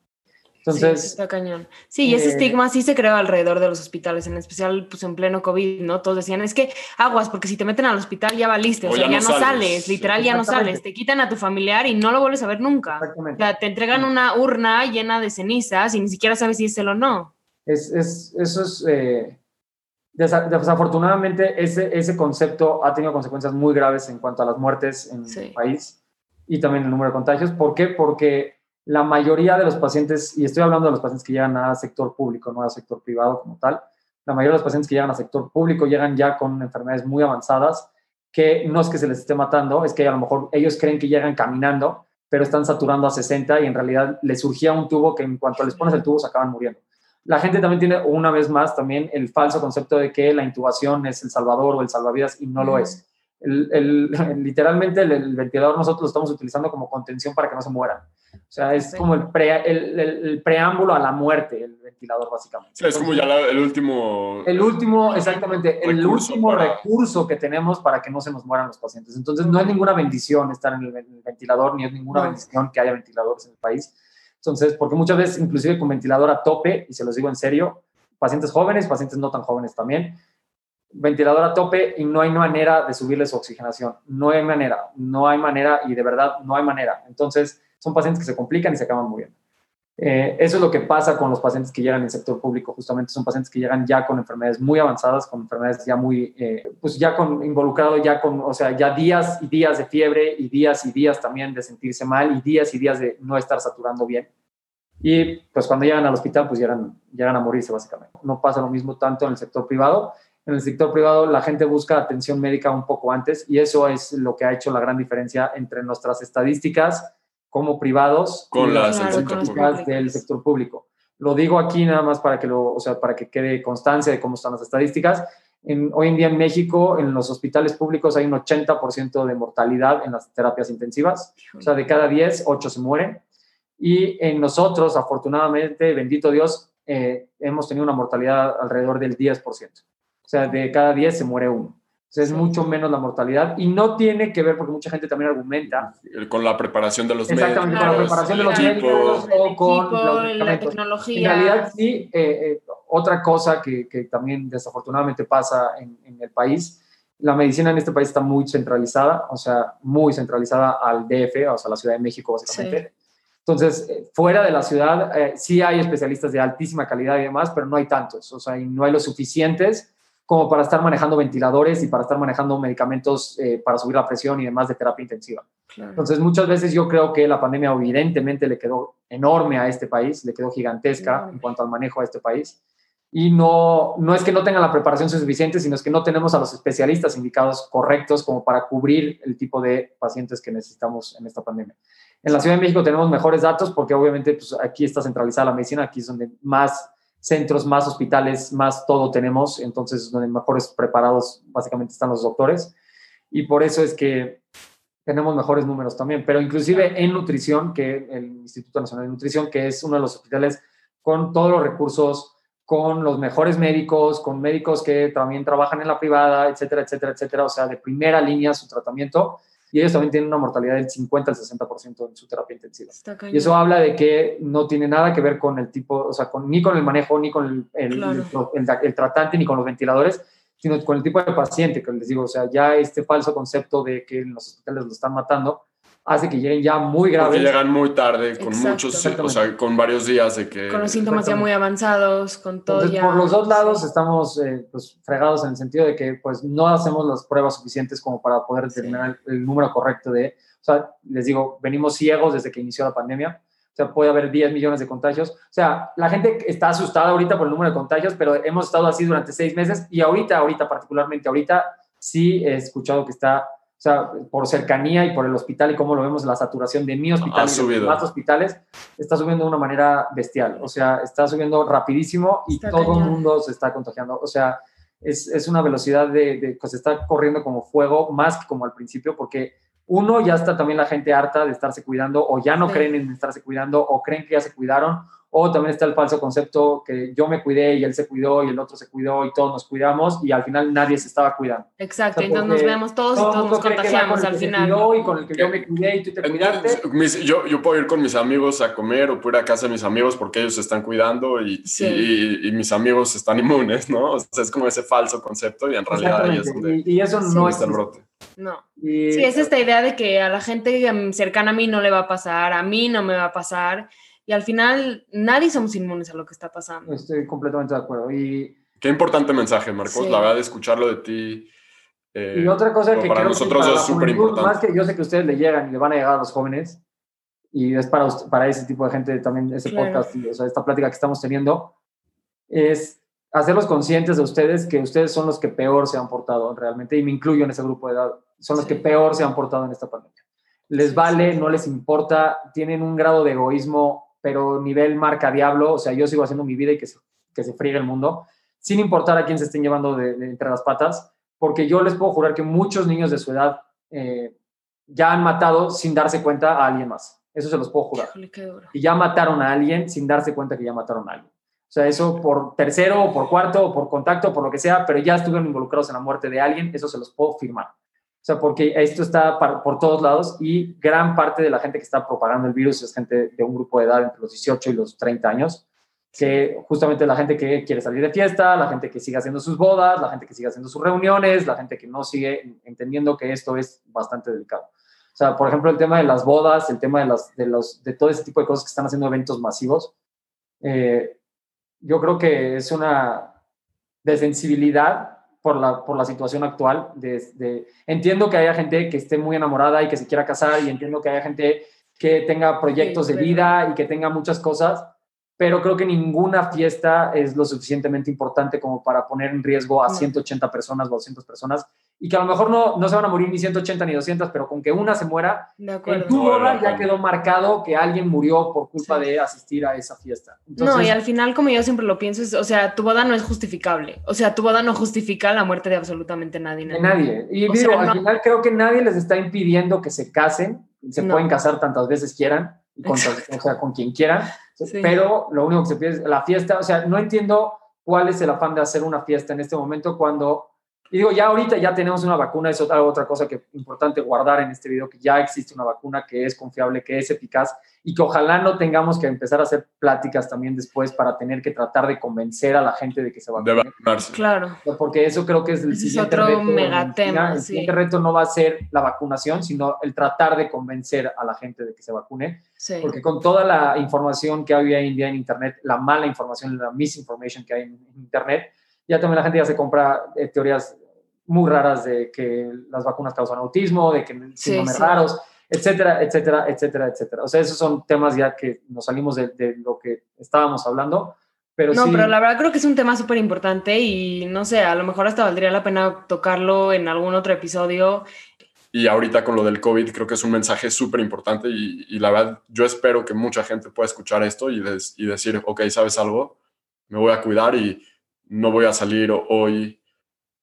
Entonces, sí, está cañón. Sí, y ese eh, estigma sí se creó alrededor de los hospitales, en especial pues en pleno COVID, ¿no? Todos decían, es que aguas, porque si te meten al hospital ya valiste, o, O sea, ya ya, no sales. sales, literal ya no sales, te quitan a tu familiar y no lo vuelves a ver nunca. O exactamente. sea, te entregan una urna llena de cenizas y ni siquiera sabes si es él o no. Es, es- eso es, eh, desa- desafortunadamente, ese, ese concepto ha tenido consecuencias muy graves en cuanto a las muertes en Sí. el país y también el número de contagios. ¿Por qué? Porque la mayoría de los pacientes, y estoy hablando de los pacientes que llegan a sector público, no a sector privado como tal, la mayoría de los pacientes que llegan a sector público llegan ya con enfermedades muy avanzadas, que no es que se les esté matando, es que a lo mejor ellos creen que llegan caminando, pero están saturando a 60 y en realidad les surgía un tubo que en cuanto les pones el tubo se acaban muriendo. La gente también tiene una vez más también el falso concepto de que la intubación es el salvador o el salvavidas y no lo es. El, el- literalmente el, el ventilador nosotros lo estamos utilizando como contención para que no se mueran. O sea, es Sí. como el, pre- el, el- el preámbulo a la muerte, el ventilador básicamente. Sí, es como ya la- el último. El último, exactamente, el Recurso último para- recurso que tenemos para que no se nos mueran los pacientes. Entonces, no es ninguna bendición estar en el, en el ventilador, ni es ninguna No. bendición que haya ventiladores en el país. Entonces, porque muchas veces, inclusive con ventilador a tope, y se los digo en serio, pacientes jóvenes, pacientes no tan jóvenes también, ventilador a tope y no hay manera de subirle su oxigenación. No hay manera, no hay manera y de verdad no hay manera. Entonces, son pacientes que se complican y se acaban muriendo. Eh, eso es lo que pasa con los pacientes que llegan en el sector público. Justamente son pacientes que llegan ya con enfermedades muy avanzadas, con enfermedades ya muy, eh, pues ya con involucrado, ya con, o sea, ya días y días de fiebre y días y días también de sentirse mal y días y días de no estar saturando bien. Y pues cuando llegan al hospital, pues llegan, llegan a morirse básicamente. No pasa lo mismo tanto en el sector privado. En el sector privado la gente busca atención médica un poco antes y eso es lo que ha hecho la gran diferencia entre nuestras estadísticas como privados con las estadísticas del sector público. Lo digo aquí nada más para que, lo, o sea, para que quede constancia de cómo están las estadísticas. En, hoy en día en México, en los hospitales públicos hay un 80% de mortalidad en las terapias intensivas. O sea, de cada 10, 8 se mueren. Y en nosotros, afortunadamente, bendito Dios, eh, hemos tenido una mortalidad alrededor del 10%. O sea, de cada 10 se muere uno es mucho menos la mortalidad y no tiene que ver, porque mucha gente también argumenta. Con la preparación de los Exactamente, con la preparación de los médicos o con la tecnología. En realidad, sí, eh, eh, otra cosa que, que, también desafortunadamente pasa en, en, el país, la medicina en este país está muy centralizada, o sea, muy centralizada al DF, o sea, la Ciudad de México, básicamente. Entonces, eh, fuera de la ciudad, sí hay especialistas de altísima calidad y demás, pero no hay tantos, o sea, y no hay los suficientes como para estar manejando ventiladores y para estar manejando medicamentos eh, para subir la presión y demás de terapia intensiva. Entonces, muchas veces yo creo que la pandemia evidentemente le quedó enorme a este país, le quedó gigantesca en cuanto al manejo a este país. Y no, no es que no tengan la preparación suficiente, sino es que no tenemos a los especialistas indicados correctos como para cubrir el tipo de pacientes que necesitamos en esta pandemia. En la Ciudad de México tenemos mejores datos porque obviamente pues, aquí está centralizada la medicina, aquí es donde más centros, más hospitales, más todo tenemos, entonces donde mejores preparados básicamente están los doctores. Y por eso es que tenemos mejores números también, pero inclusive en nutrición, que el Instituto Nacional de Nutrición, que es uno de los hospitales con todos los recursos, con los mejores médicos, con médicos que también trabajan en la privada, etcétera, etcétera, etcétera, o sea, de primera línea su tratamiento, y ellos también tienen una mortalidad del 50 al 60% en su terapia intensiva. Y eso habla de que no tiene nada que ver con el tipo, o sea, con, ni con el manejo, ni con el, el, tratante, ni con los ventiladores, sino con el tipo de paciente que les digo, o sea, ya este falso concepto de que en los hospitales lo están matando, hace que lleguen ya muy graves. Porque llegan muy tarde, con muchos, o sea, con varios días de que... Con los síntomas ya muy avanzados, con todo Entonces, ya... Por los dos lados estamos eh, pues, fregados en el sentido de que pues no hacemos las pruebas suficientes como para poder determinar el, número correcto de... O sea, les digo, venimos ciegos desde que inició la pandemia. O sea, puede haber 10 millones de contagios. O sea, la gente está asustada ahorita por el número de contagios, pero hemos estado así durante seis meses y ahorita, ahorita, particularmente ahorita, sí he escuchado que está o sea, por cercanía y por el hospital y cómo lo vemos, la saturación de mi hospital y de más hospitales está subiendo de una manera bestial. O sea, está subiendo rapidísimo y todo el mundo se está contagiando. O sea, es, es una velocidad de, de, pues está corriendo como fuego, más que como al principio, porque uno, ya está también la gente harta de estarse cuidando o ya no creen en estarse cuidando o creen que ya se cuidaron o también está el falso concepto que yo me cuidé y él se cuidó y el otro se cuidó y todos nos cuidamos y al final nadie se estaba cuidando. Exacto, entonces nos vemos todos y todos nos contagiamos al final. Y con el que yo me cuidé y tú te cuidaste. yo, yo puedo ir con mis amigos a comer o puedo ir a casa de mis amigos porque ellos se están cuidando y, y, y, mis amigos están inmunes, ¿no? O sea, es como ese falso concepto y en realidad ahí es donde, y, eso no es el brote. No. sí, es esta idea de que a la gente cercana a mí no le va a pasar, a mí no me va a pasar y al final nadie somos inmunes a lo que está pasando. Estoy completamente de acuerdo. Y, Qué importante mensaje, Marcos, la verdad, de escucharlo de ti. Eh, y otra cosa que para nosotros es súper importante. Más que yo sé que ustedes le llegan y le van a llegar a los jóvenes, y es para, para ese tipo de gente también ese podcast, y, o sea, esta plática que estamos teniendo, es hacerlos conscientes de ustedes que ustedes son los que peor se han portado realmente, y me incluyo en ese grupo de edad, son los que peor se han portado en esta pandemia. Les vale, no les importa, tienen un grado de egoísmo pero nivel marca diablo, o sea, yo sigo haciendo mi vida y que se, que se friegue el mundo, sin importar a quién se estén llevando de, entre las patas, porque yo les puedo jurar que muchos niños de su edad eh, ya han matado sin darse cuenta a alguien más. Eso se los puedo jurar. Y ya mataron a alguien sin darse cuenta que ya mataron a alguien. O sea, eso por tercero, o por cuarto, o por contacto, por lo que sea, pero ya estuvieron involucrados en la muerte de alguien, eso se los puedo firmar. O sea, porque esto está por todos lados y gran parte de la gente que está propagando el virus es gente de un grupo de edad entre los 18 y los 30 años, que justamente la gente que quiere salir de fiesta, la gente que sigue haciendo sus bodas, la gente que sigue haciendo sus reuniones, la gente que no sigue entendiendo que esto es bastante delicado. O sea, por ejemplo, el tema de las bodas, el tema de, las, de, los, de todo ese tipo de cosas que están haciendo eventos masivos, eh, yo creo que es una desensibilidad por la, por la situación actual. De, entiendo que haya gente que esté muy enamorada y que se quiera casar y entiendo que haya gente que tenga proyectos de vida y que tenga muchas cosas, pero creo que ninguna fiesta es lo suficientemente importante como para poner en riesgo a 180 personas o 200 personas y que a lo mejor no, no se van a morir ni 180 ni 200, pero con que una se muera, en tu boda ya quedó marcado que alguien murió por culpa de asistir a esa fiesta. no, y al final, como yo siempre lo pienso, es, o sea, tu boda no es justificable. O sea, tu boda no justifica la muerte de absolutamente nadie. De nadie. Y digo, al final creo que nadie les está impidiendo que se casen, se pueden casar tantas veces quieran, con, o sea, con quien quieran, pero lo único que se pide es la fiesta. O sea, no entiendo cuál es el afán de hacer una fiesta en este momento cuando y digo, ya ahorita ya tenemos una vacuna, es otra, otra cosa que es importante guardar en este video, que ya existe una vacuna que es confiable, que es eficaz y que ojalá no tengamos que empezar a hacer pláticas también después para tener que tratar de convencer a la gente de que se vacune. De vacunarse. Claro. Porque eso creo que es el siguiente otro reto. megatema. El siguiente reto no va a ser la vacunación, sino el tratar de convencer a la gente de que se vacune. Sí. Porque con toda la información que hay hoy en día en Internet, la mala información, la misinformation que hay en Internet, ya también la gente ya se compra eh, teorías muy raras de que las vacunas causan autismo, de que síndromes sí, raros, etcétera, etcétera, etcétera, etcétera. O sea, esos son temas ya que nos salimos de, de lo que estábamos hablando. Pero no, sí, pero la verdad creo que es un tema súper importante y no sé, a lo mejor hasta valdría la pena tocarlo en algún otro episodio. Y ahorita con lo del COVID creo que es un mensaje súper importante y, y, la verdad yo espero que mucha gente pueda escuchar esto y, des, y decir, ok, ¿sabes algo? Me voy a cuidar y no voy a salir hoy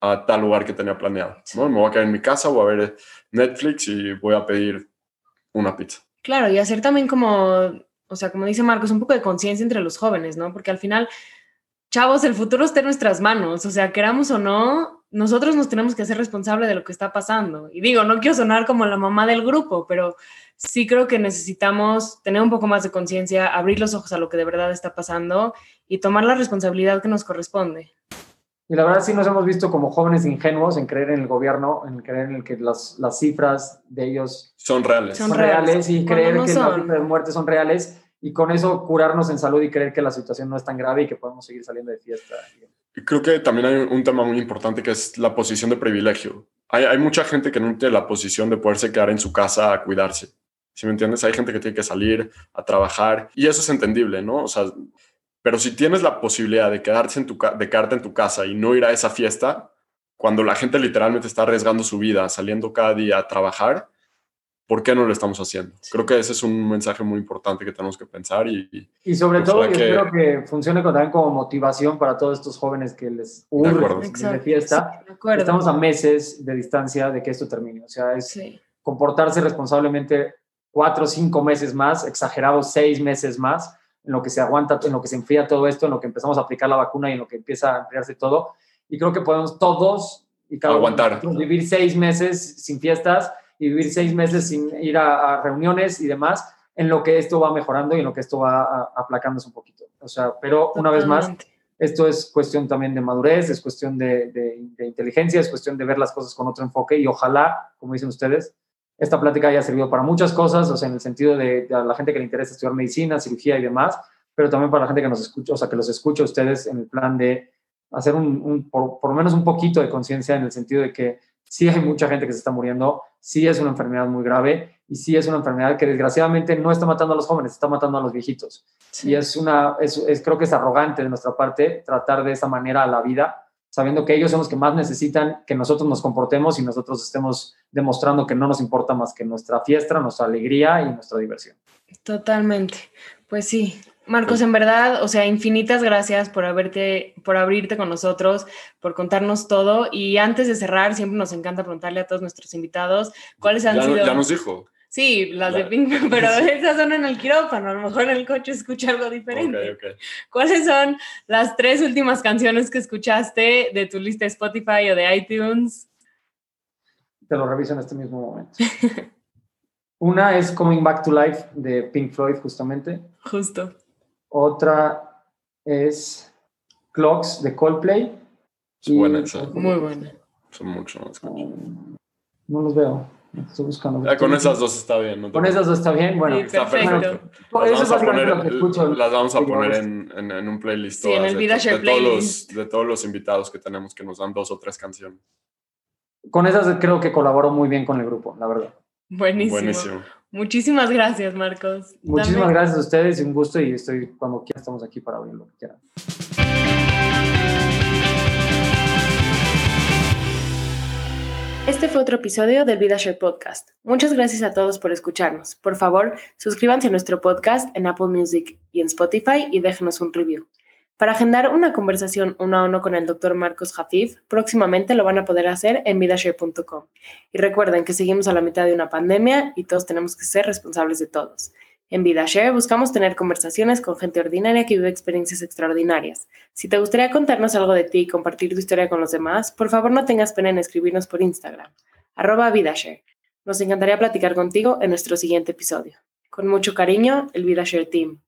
a tal lugar que tenía planeado. ¿no? Me voy a quedar en mi casa, voy a ver Netflix y voy a pedir una pizza. Claro, y hacer también como, o sea, como dice Marcos, un poco de conciencia entre los jóvenes, ¿no? Porque al final, chavos, el futuro está en nuestras manos, o sea, queramos o no, nosotros nos tenemos que hacer responsable de lo que está pasando. Y digo, no quiero sonar como la mamá del grupo, pero sí creo que necesitamos tener un poco más de conciencia, abrir los ojos a lo que de verdad está pasando y tomar la responsabilidad que nos corresponde. Y la verdad sí nos hemos visto como jóvenes ingenuos en creer en el gobierno, en creer en que las, las cifras de ellos son reales. Son, son reales, y creer no que son. las cifras de muerte son reales y con eso curarnos en salud y creer que la situación no es tan grave y que podemos seguir saliendo de fiesta. Creo que también hay un tema muy importante que es la posición de privilegio. Hay, hay mucha gente que no tiene la posición de poderse quedar en su casa a cuidarse. ¿Sí me entiendes? Hay gente que tiene que salir a trabajar y eso es entendible, ¿no? O sea, pero si tienes la posibilidad de, quedarse en tu, de quedarte en tu casa y no ir a esa fiesta, cuando la gente literalmente está arriesgando su vida, saliendo cada día a trabajar, ¿por qué no lo estamos haciendo? Sí. Creo que ese es un mensaje muy importante que tenemos que pensar y... Y sobre todo, yo que, espero que funcione también como motivación para todos estos jóvenes que les urge de, de fiesta. Sí, de Estamos a meses de distancia de que esto termine. O sea, es sí. comportarse responsablemente cuatro o cinco meses más, exagerado seis meses más, en lo que se aguanta, en lo que se enfría todo esto, en lo que empezamos a aplicar la vacuna y en lo que empieza a enfriarse todo. Y creo que podemos todos y cada aguantar. Uno, vivir seis meses sin fiestas y vivir seis meses sin ir a, a, reuniones y demás, en lo que esto va mejorando y en lo que esto va a, aplacándose un poquito. O sea, pero una vez más, esto es cuestión también de madurez, es cuestión de, de, de inteligencia, es cuestión de ver las cosas con otro enfoque y ojalá, como dicen ustedes, esta plática haya servido para muchas cosas, o sea, en el sentido de, de, a la gente que le interesa estudiar medicina, cirugía y demás, pero también para la gente que nos escucha, o sea, que los escucha a ustedes en el plan de hacer un, un por, por, lo menos un poquito de conciencia en el sentido de que sí hay mucha gente que se está muriendo, sí es una enfermedad muy grave y sí es una enfermedad que desgraciadamente no está matando a los jóvenes, está matando a los viejitos. Sí. Y es una, es, es, creo que es arrogante de nuestra parte tratar de esa manera a la vida sabiendo que ellos son los que más necesitan que nosotros nos comportemos y nosotros estemos demostrando que no nos importa más que nuestra fiesta, nuestra alegría y nuestra diversión. Totalmente. Pues sí, Marcos, en verdad, o sea, infinitas gracias por haberte, por abrirte con nosotros, por contarnos todo. Y antes de cerrar, siempre nos encanta preguntarle a todos nuestros invitados cuáles han ya, sido. Ya nos dijo. Sí, las claro. de Pink, pero esas son en el quirófano, a lo mejor en el coche escucha algo diferente. Okay, okay. ¿Cuáles son las tres últimas canciones que escuchaste de tu lista de Spotify o de iTunes? Te lo reviso en este mismo momento. Una es Coming Back to Life de Pink Floyd, justamente. Justo. Otra es Clocks de Coldplay. Es buena esa. Muy buena. Son mucho más. Um, no los veo. Estoy buscando. Ya con esas dos está bien. ¿no? Con esas dos está bien. Bueno, Sí, Está perfecto. Eso es básicamente lo que escucho. las vamos a poner en, en- en un playlist. Sí, en el de de todos, playlist. los, de todos los invitados que tenemos que nos dan dos o tres canciones. Con esas creo que colaboró muy bien con el grupo, la verdad. Buenísimo. Buenísimo. Muchísimas gracias, Marcos. Muchísimas Dame- gracias a ustedes y un gusto y estoy cuando quieran estamos aquí para oír lo que quieran. Este fue otro episodio del VidaShare Podcast. Muchas gracias a todos por escucharnos. Por favor, suscríbanse a nuestro podcast en Apple Music y en Spotify y déjenos un review. Para agendar una conversación uno a uno con el Dr. Marcos Jafif, próximamente lo van a poder hacer en vidashare.com. Y recuerden que seguimos a la mitad de una pandemia y todos tenemos que ser responsables de todos. En VidaShare buscamos tener conversaciones con gente ordinaria que vive experiencias extraordinarias. Si te gustaría contarnos algo de ti y compartir tu historia con los demás, por favor no tengas pena en escribirnos por Instagram, arroba VidaShare. Nos encantaría platicar contigo en nuestro siguiente episodio. Con mucho cariño, el VidaShare Team.